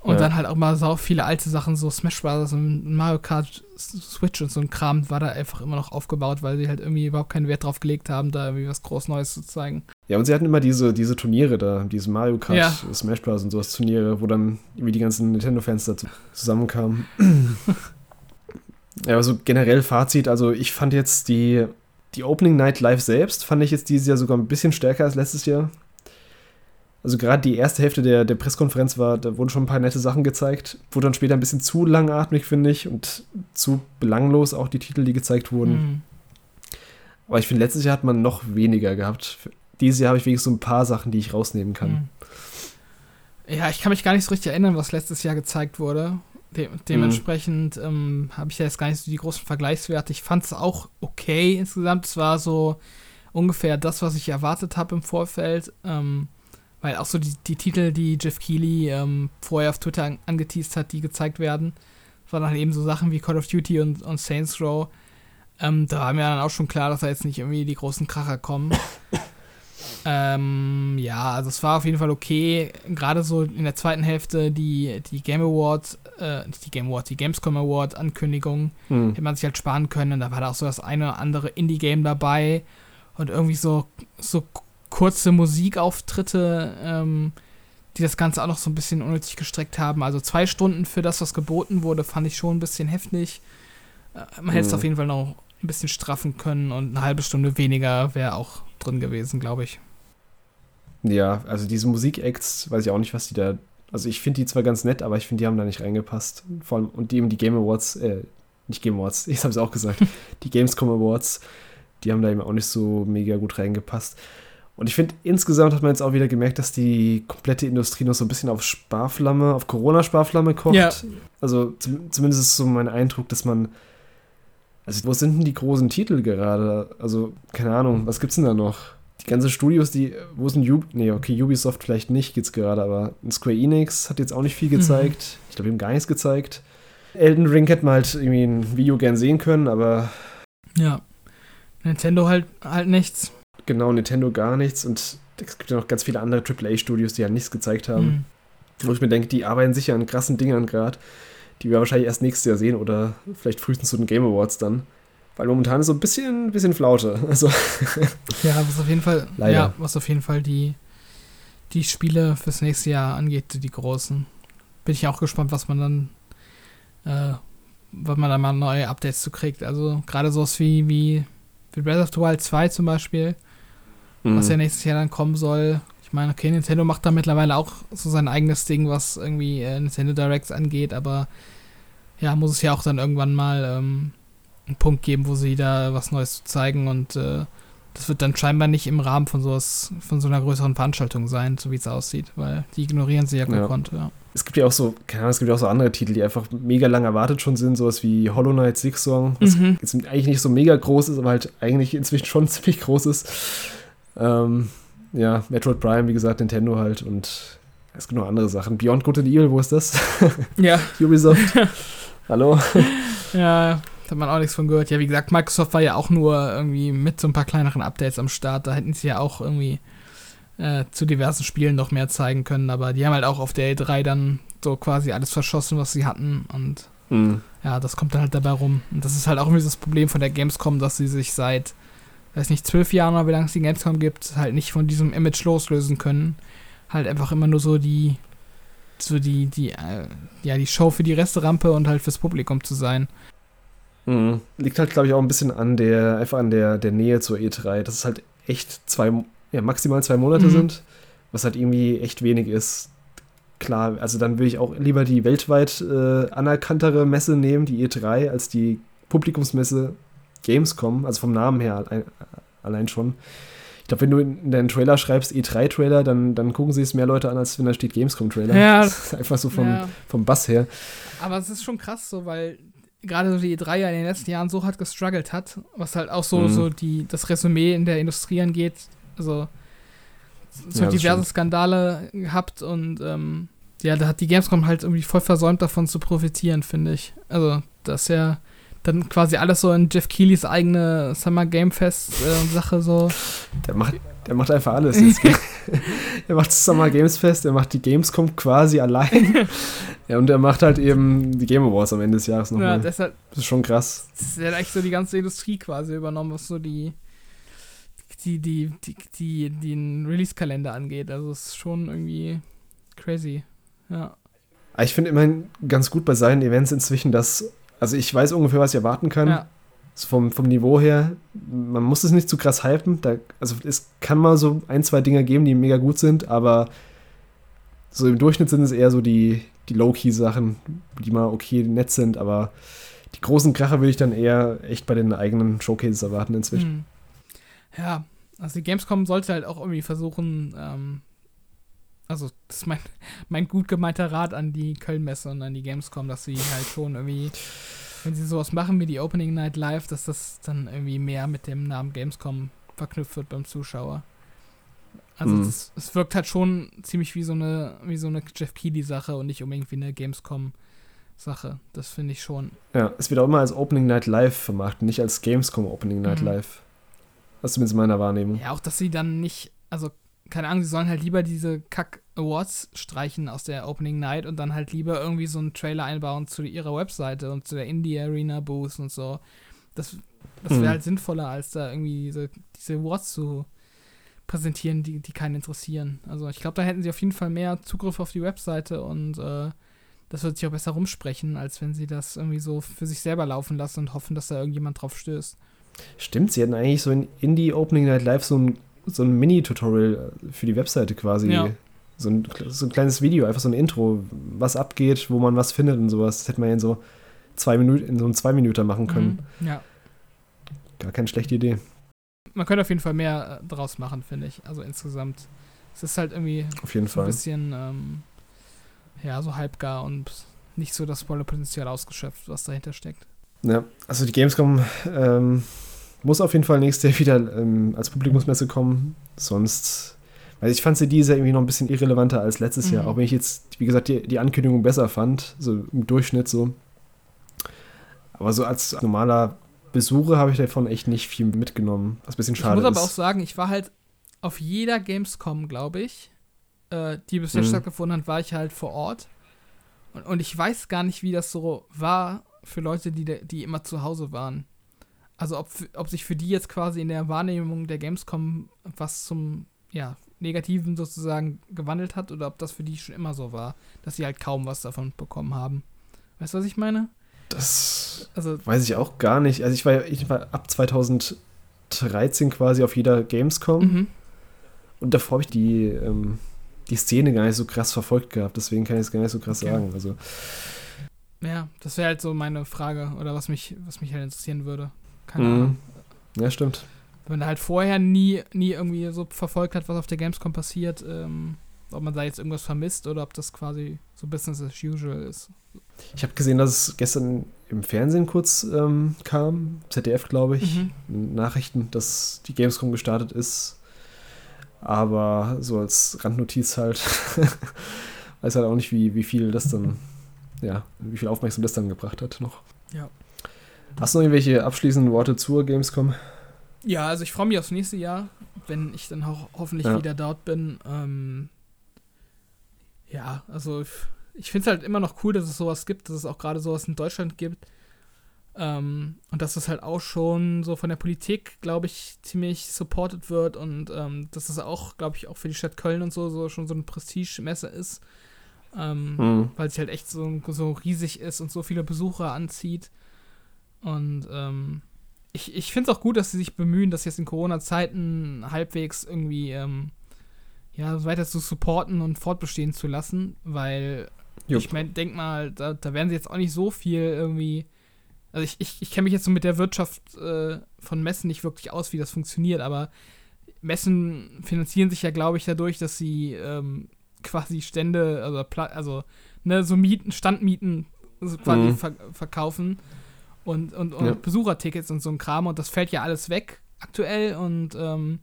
S2: Und ja. dann halt auch mal so viele alte Sachen, so Smash Bros. und Mario Kart Switch und so ein Kram war da einfach immer noch aufgebaut, weil sie halt irgendwie überhaupt keinen Wert drauf gelegt haben, da irgendwie was groß Neues zu zeigen.
S1: Ja, und sie hatten immer diese, diese Turniere da, diese Mario Kart, ja. Smash Bros. und sowas Turniere, wo dann irgendwie die ganzen Nintendo-Fans dazu zusammenkamen. <clears throat> ja, aber so generell Fazit, also ich fand jetzt die, die Opening Night Live selbst, fand ich jetzt dieses Jahr sogar ein bisschen stärker als letztes Jahr also gerade die erste Hälfte der, der Pressekonferenz war, da wurden schon ein paar nette Sachen gezeigt. Wurde dann später ein bisschen zu langatmig, finde ich, und zu belanglos auch die Titel, die gezeigt wurden. Mhm. Aber ich finde, letztes Jahr hat man noch weniger gehabt. Dieses Jahr habe ich wenigstens so ein paar Sachen, die ich rausnehmen kann. Mhm.
S2: Ja, ich kann mich gar nicht so richtig erinnern, was letztes Jahr gezeigt wurde. De dementsprechend mhm. ähm, habe ich ja jetzt gar nicht so die großen Vergleichswerte. Ich fand es auch okay insgesamt. Es war so ungefähr das, was ich erwartet habe im Vorfeld. Ähm, weil auch so die, die Titel, die Jeff Keighley ähm, vorher auf Twitter an, angeteased hat, die gezeigt werden, waren dann eben so Sachen wie Call of Duty und, und Saints Row. Ähm, da war mir dann auch schon klar, dass da jetzt nicht irgendwie die großen Kracher kommen. <coughs> ähm, ja, also es war auf jeden Fall okay. Gerade so in der zweiten Hälfte die, die Game Award, äh, nicht die Game Award, die Gamescom Award Ankündigung, hm. hätte man sich halt sparen können. Da war da auch so das eine oder andere Indie-Game dabei und irgendwie so, so kurze Musikauftritte, ähm, die das Ganze auch noch so ein bisschen unnötig gestreckt haben. Also zwei Stunden für das, was geboten wurde, fand ich schon ein bisschen heftig. Äh, man hätte es mhm. auf jeden Fall noch ein bisschen straffen können und eine halbe Stunde weniger wäre auch drin gewesen, glaube ich.
S1: Ja, also diese Musikacts, weiß ich auch nicht, was die da. Also ich finde die zwar ganz nett, aber ich finde, die haben da nicht reingepasst. Vor allem, und die eben die Game Awards, äh, nicht Game Awards, <laughs> ich habe es auch gesagt, <laughs> die Gamescom Awards, die haben da eben auch nicht so mega gut reingepasst. Und ich finde, insgesamt hat man jetzt auch wieder gemerkt, dass die komplette Industrie noch so ein bisschen auf Sparflamme, auf Corona-Sparflamme kocht. Ja. Also zum, zumindest ist so mein Eindruck, dass man. Also, wo sind denn die großen Titel gerade? Also, keine Ahnung, was gibt's denn da noch? Die ganzen Studios, die. Wo ist Ubisoft? Nee, okay, Ubisoft vielleicht nicht, geht's gerade, aber Square Enix hat jetzt auch nicht viel gezeigt. Mhm. Ich glaube, eben gar nichts gezeigt. Elden Ring hätte man halt irgendwie ein Video gern sehen können, aber.
S2: Ja. Nintendo halt, halt nichts.
S1: Genau, Nintendo gar nichts und es gibt ja noch ganz viele andere AAA-Studios, die ja nichts gezeigt haben. Mhm. Wo ich mir denke, die arbeiten sicher an krassen Dingern gerade, die wir wahrscheinlich erst nächstes Jahr sehen oder vielleicht frühestens zu den Game Awards dann. Weil momentan ist so ein bisschen, bisschen Flaute. <laughs> Also
S2: ja, was auf jeden Fall, Leider. ja, was auf jeden Fall die, die Spiele fürs nächste Jahr angeht, die großen. Bin ich auch gespannt, was man dann, äh, was man dann mal neue Updates zu kriegt. Also gerade sowas wie, wie, wie Breath of the Wild 2 zum Beispiel mhm. was ja nächstes Jahr dann kommen soll. Ich meine, okay, Nintendo macht da mittlerweile auch so sein eigenes Ding, was irgendwie äh, Nintendo Directs angeht, aber ja, muss es ja auch dann irgendwann mal ähm, einen Punkt geben, wo sie da was Neues zeigen und äh, das wird dann scheinbar nicht im Rahmen von sowas, von so einer größeren Veranstaltung sein, so wie es aussieht, weil die ignorieren sie ja gekonnt, ja. ja.
S1: Es gibt ja auch so, keine Ahnung, es gibt ja auch so andere Titel, die einfach mega lang erwartet schon sind, sowas wie Hollow Knight Six Song, was mhm. jetzt eigentlich nicht so mega groß ist, aber halt eigentlich inzwischen schon <laughs> ziemlich groß ist. Ähm, ja, Metroid Prime, wie gesagt, Nintendo halt und es gibt noch andere Sachen. Beyond Good and Evil, wo ist das? <laughs>
S2: Ja. <laughs>
S1: Ubisoft. <laughs> Hallo?
S2: ja, da hat man auch nichts von gehört. Ja, wie gesagt, Microsoft war ja auch nur irgendwie mit so ein paar kleineren Updates am Start. Da hätten sie ja auch irgendwie äh, zu diversen Spielen noch mehr zeigen können. Aber die haben halt auch auf der E3 dann so quasi alles verschossen, was sie hatten. Und mhm. ja, das kommt dann halt dabei rum. Und das ist halt auch irgendwie das Problem von der Gamescom, dass sie sich seit, weiß nicht, zwölf Jahren oder wie lange es die Gamescom gibt, halt nicht von diesem Image loslösen können. Halt einfach immer nur so die so die, die, äh, ja, die Show für die Resterampe und halt fürs Publikum zu sein.
S1: Mhm. Liegt halt, glaube ich, auch ein bisschen an der, einfach an der, der Nähe zur E3, dass es halt echt zwei, ja, maximal zwei Monate mhm. sind, was halt irgendwie echt wenig ist. Klar, also dann würde ich auch lieber die weltweit äh, anerkanntere Messe nehmen, die E3, als die Publikumsmesse Gamescom, also vom Namen her allein, allein schon. Ich glaube, wenn du in deinen Trailer schreibst E3-Trailer, dann, dann gucken sich es mehr Leute an, als wenn da steht Gamescom-Trailer.
S2: Ja. <laughs>
S1: Das ist einfach so vom, ja. vom Bass her.
S2: Aber es ist schon krass so, weil gerade so die E3 ja in den letzten Jahren so hart gestruggelt hat, was halt auch so, mhm. so die, das Resümee in der Industrie angeht. Also so ja, diverse stimmt. Skandale gehabt und ähm, ja, da hat die Gamescom halt irgendwie voll versäumt davon zu profitieren, finde ich. Also, das ist ja dann quasi alles so in Jeff Keelys eigene Summer Game Fest äh, Sache so.
S1: Der macht, der macht einfach alles. <laughs> er macht das Summer Games Fest, er macht die Gamescom quasi allein. ja, und er macht halt eben die Game Awards am Ende des Jahres nochmal. Ja, deshalb, das ist schon krass.
S2: Er hat echt so die ganze Industrie quasi übernommen, was so die die, die, die, die, den Release-Kalender angeht. Also es ist schon irgendwie crazy. Ja.
S1: Ich finde immerhin ganz gut bei seinen Events inzwischen, dass also ich weiß ungefähr, was ich erwarten kann. Ja. So vom, vom Niveau her, man muss es nicht zu krass hypen. Da, also es kann mal so ein, zwei Dinge geben, die mega gut sind, aber so im Durchschnitt sind es eher so die, die Low-Key-Sachen, die mal okay nett sind, aber die großen Kracher würde ich dann eher echt bei den eigenen Showcases erwarten inzwischen. Hm.
S2: Ja, also die Gamescom sollte halt auch irgendwie versuchen, ähm, also das ist mein, <laughs> mein gut gemeinter Rat an die Köln-Messe und an die Gamescom, dass sie halt schon irgendwie, wenn sie sowas machen wie die Opening Night Live, dass das dann irgendwie mehr mit dem Namen Gamescom verknüpft wird beim Zuschauer. Also mhm. es wirkt halt schon ziemlich wie so eine, wie so eine Jeff Keighley-Sache und nicht unbedingt wie eine Gamescom-Sache. Das finde ich schon.
S1: Ja, es wird auch immer als Opening Night Live vermacht, nicht als Gamescom Opening Night mhm. Live. Das ist zumindest meiner Wahrnehmung.
S2: Ja, auch dass sie dann nicht, also keine Ahnung, sie sollen halt lieber diese Kack-Awards streichen aus der Opening Night und dann halt lieber irgendwie so einen Trailer einbauen zu ihrer Webseite und zu der Indie Arena Booth und so. Das, das wäre hm. halt sinnvoller, als da irgendwie diese, diese Awards zu präsentieren, die, die keinen interessieren. Also ich glaube, da hätten sie auf jeden Fall mehr Zugriff auf die Webseite und äh, das wird sich auch besser rumsprechen, als wenn sie das irgendwie so für sich selber laufen lassen und hoffen, dass da irgendjemand drauf stößt.
S1: Stimmt, sie hätten eigentlich so in Indie Opening Night Live so ein so ein Mini-Tutorial für die Webseite quasi. Ja. So, ein, so ein kleines Video, einfach so ein Intro, was abgeht, wo man was findet und sowas. Das hätte man ja in so zwei Minuten, in so einem zwei Minuten machen können.
S2: Mhm, ja.
S1: Gar keine schlechte Idee.
S2: Man könnte auf jeden Fall mehr äh, draus machen, finde ich. Also insgesamt. Es ist halt irgendwie
S1: auf jeden
S2: so
S1: Fall.
S2: ein bisschen, ähm, ja, so halbgar und nicht so das volle Potenzial ausgeschöpft, was dahinter steckt.
S1: Ja, also die Gamescom ähm, muss auf jeden Fall nächstes Jahr wieder ähm, als Publikumsmesse kommen. Sonst, weil ich fand sie dieses Jahr irgendwie noch ein bisschen irrelevanter als letztes mhm. Jahr. Auch wenn ich jetzt, wie gesagt, die, die Ankündigung besser fand, so im Durchschnitt so. Aber so als normaler Besucher habe ich davon echt nicht viel mitgenommen, was ein bisschen schade ist.
S2: Ich muss aber auch sagen, ich war halt auf jeder Gamescom, glaube ich, äh, die bisher mhm. stattgefunden hat, war ich halt vor Ort. Und, und ich weiß gar nicht, wie das so war für Leute, die, die immer zu Hause waren. Also ob, ob sich für die jetzt quasi in der Wahrnehmung der Gamescom was zum ja, Negativen sozusagen gewandelt hat oder ob das für die schon immer so war, dass sie halt kaum was davon bekommen haben. Weißt du, was ich meine?
S1: Das also, weiß ich auch gar nicht. Also ich war, ich war ab 2013 quasi auf jeder Gamescom. Mhm. Und davor habe ich die, ähm, die Szene gar nicht so krass verfolgt gehabt, deswegen kann ich es gar nicht so krass
S2: Okay.
S1: sagen. Also,
S2: Ja, das wäre halt so meine Frage oder was mich, was mich halt interessieren würde. Keine
S1: Mhm.
S2: Ahnung.
S1: ja, stimmt.
S2: Wenn man halt vorher nie, nie irgendwie so verfolgt hat, was auf der Gamescom passiert, ähm, ob man da jetzt irgendwas vermisst oder ob das quasi so Business as usual ist.
S1: Ich habe gesehen, dass es gestern im Fernsehen kurz ähm, kam, ZDF, glaube ich,
S2: Mhm.
S1: Nachrichten, dass die Gamescom gestartet ist. Aber so als Randnotiz halt, <laughs> weiß halt auch nicht, wie, wie viel das dann, ja, wie viel Aufmerksamkeit das dann gebracht hat noch.
S2: Ja.
S1: Hast du noch irgendwelche abschließenden Worte zur Gamescom?
S2: Ja, also ich freue mich aufs nächste Jahr, wenn ich dann ho hoffentlich
S1: Ja.
S2: wieder dort bin. Ähm, ja, also ich, ich finde es halt immer noch cool, dass es sowas gibt, dass es auch gerade sowas in Deutschland gibt. Ähm, und dass es halt auch schon so von der Politik, glaube ich, ziemlich supported wird und ähm, dass es auch, glaube ich, auch für die Stadt Köln und so, so schon so eine Prestigemesse ist. Ähm,
S1: Mhm.
S2: weil es halt echt so, so riesig ist und so viele Besucher anzieht. Und ähm, ich, ich finde es auch gut, dass sie sich bemühen, das jetzt in Corona-Zeiten halbwegs irgendwie ähm, ja, weiter zu supporten und fortbestehen zu lassen, weil
S1: Jupp.
S2: ich mein, denk mal, da, da werden sie jetzt auch nicht so viel irgendwie. Also ich, ich, ich kenne mich jetzt so mit der Wirtschaft äh, von Messen nicht wirklich aus, wie das funktioniert, aber Messen finanzieren sich ja, glaube ich, dadurch, dass sie ähm, quasi Stände, also, also ne, so Mieten, Standmieten so quasi
S1: Mhm.
S2: ver verkaufen und, und, und
S1: Ja.
S2: Besuchertickets und so ein Kram und das fällt ja alles weg aktuell und ähm,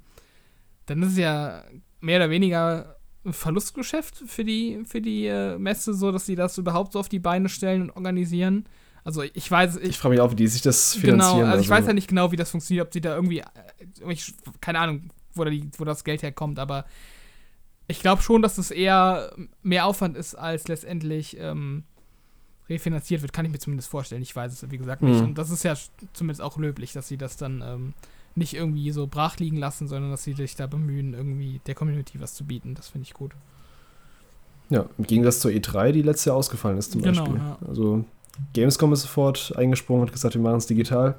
S2: dann ist es ja mehr oder weniger ein Verlustgeschäft für die, für die äh, Messe, so dass sie das überhaupt so auf die Beine stellen und organisieren. Also ich weiß,
S1: Ich
S2: ich,
S1: frage mich auch, wie die sich das
S2: genau,
S1: finanzieren.
S2: also ich weiß ja nicht genau, wie das funktioniert, ob sie da irgendwie, äh, ich, keine Ahnung, wo, da die, wo das Geld herkommt, aber ich glaube schon, dass das eher mehr Aufwand ist, als letztendlich ähm, refinanziert wird, kann ich mir zumindest vorstellen. Ich weiß es, wie gesagt, nicht.
S1: Mhm.
S2: Und das ist ja zumindest auch löblich, dass sie das dann ähm, nicht irgendwie so brach liegen lassen, sondern dass sie sich da bemühen, irgendwie der Community was zu bieten. Das finde ich gut.
S1: Ja, im Gegensatz zur E3, die letztes Jahr ausgefallen ist zum
S2: Genau,
S1: Beispiel.
S2: ja.
S1: Also Gamescom ist sofort eingesprungen und gesagt, wir machen es digital.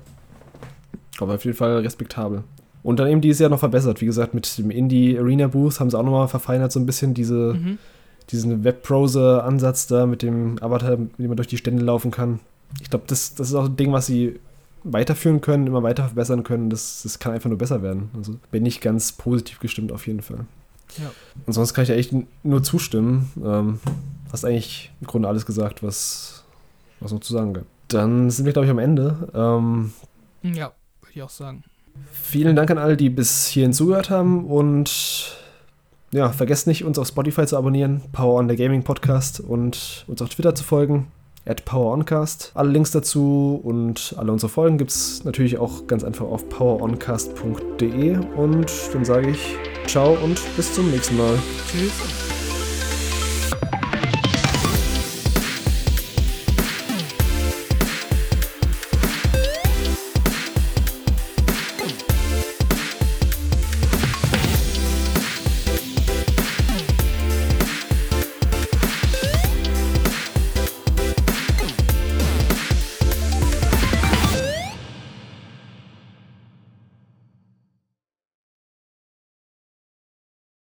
S1: Aber auf jeden Fall respektabel. Und dann eben dieses Jahr noch verbessert. Wie gesagt, mit dem Indie Arena Booth haben sie auch nochmal verfeinert, so ein bisschen diese,
S2: Mhm.
S1: Diesen Webbrowser-Ansatz da mit dem Avatar, mit dem man durch die Stände laufen kann. Ich glaube, das, das ist auch ein Ding, was sie weiterführen können, immer weiter verbessern können. Das, das kann einfach nur besser werden. Also bin ich ganz positiv gestimmt auf jeden Fall.
S2: Ja.
S1: Und sonst kann ich ja echt nur zustimmen. Ähm, hast eigentlich im Grunde alles gesagt, was, was noch zu sagen gab. Dann sind wir, glaube ich, am Ende. Ähm,
S2: Ja, würde ich auch sagen.
S1: Vielen Dank an alle, die bis hierhin zugehört haben und ja, vergesst nicht, uns auf Spotify zu abonnieren, Power on the Gaming Podcast und uns auf Twitter zu folgen, at PowerOncast. Alle Links dazu und alle unsere Folgen gibt es natürlich auch ganz einfach auf poweroncast.de und dann sage ich ciao und bis zum nächsten Mal.
S2: Tschüss.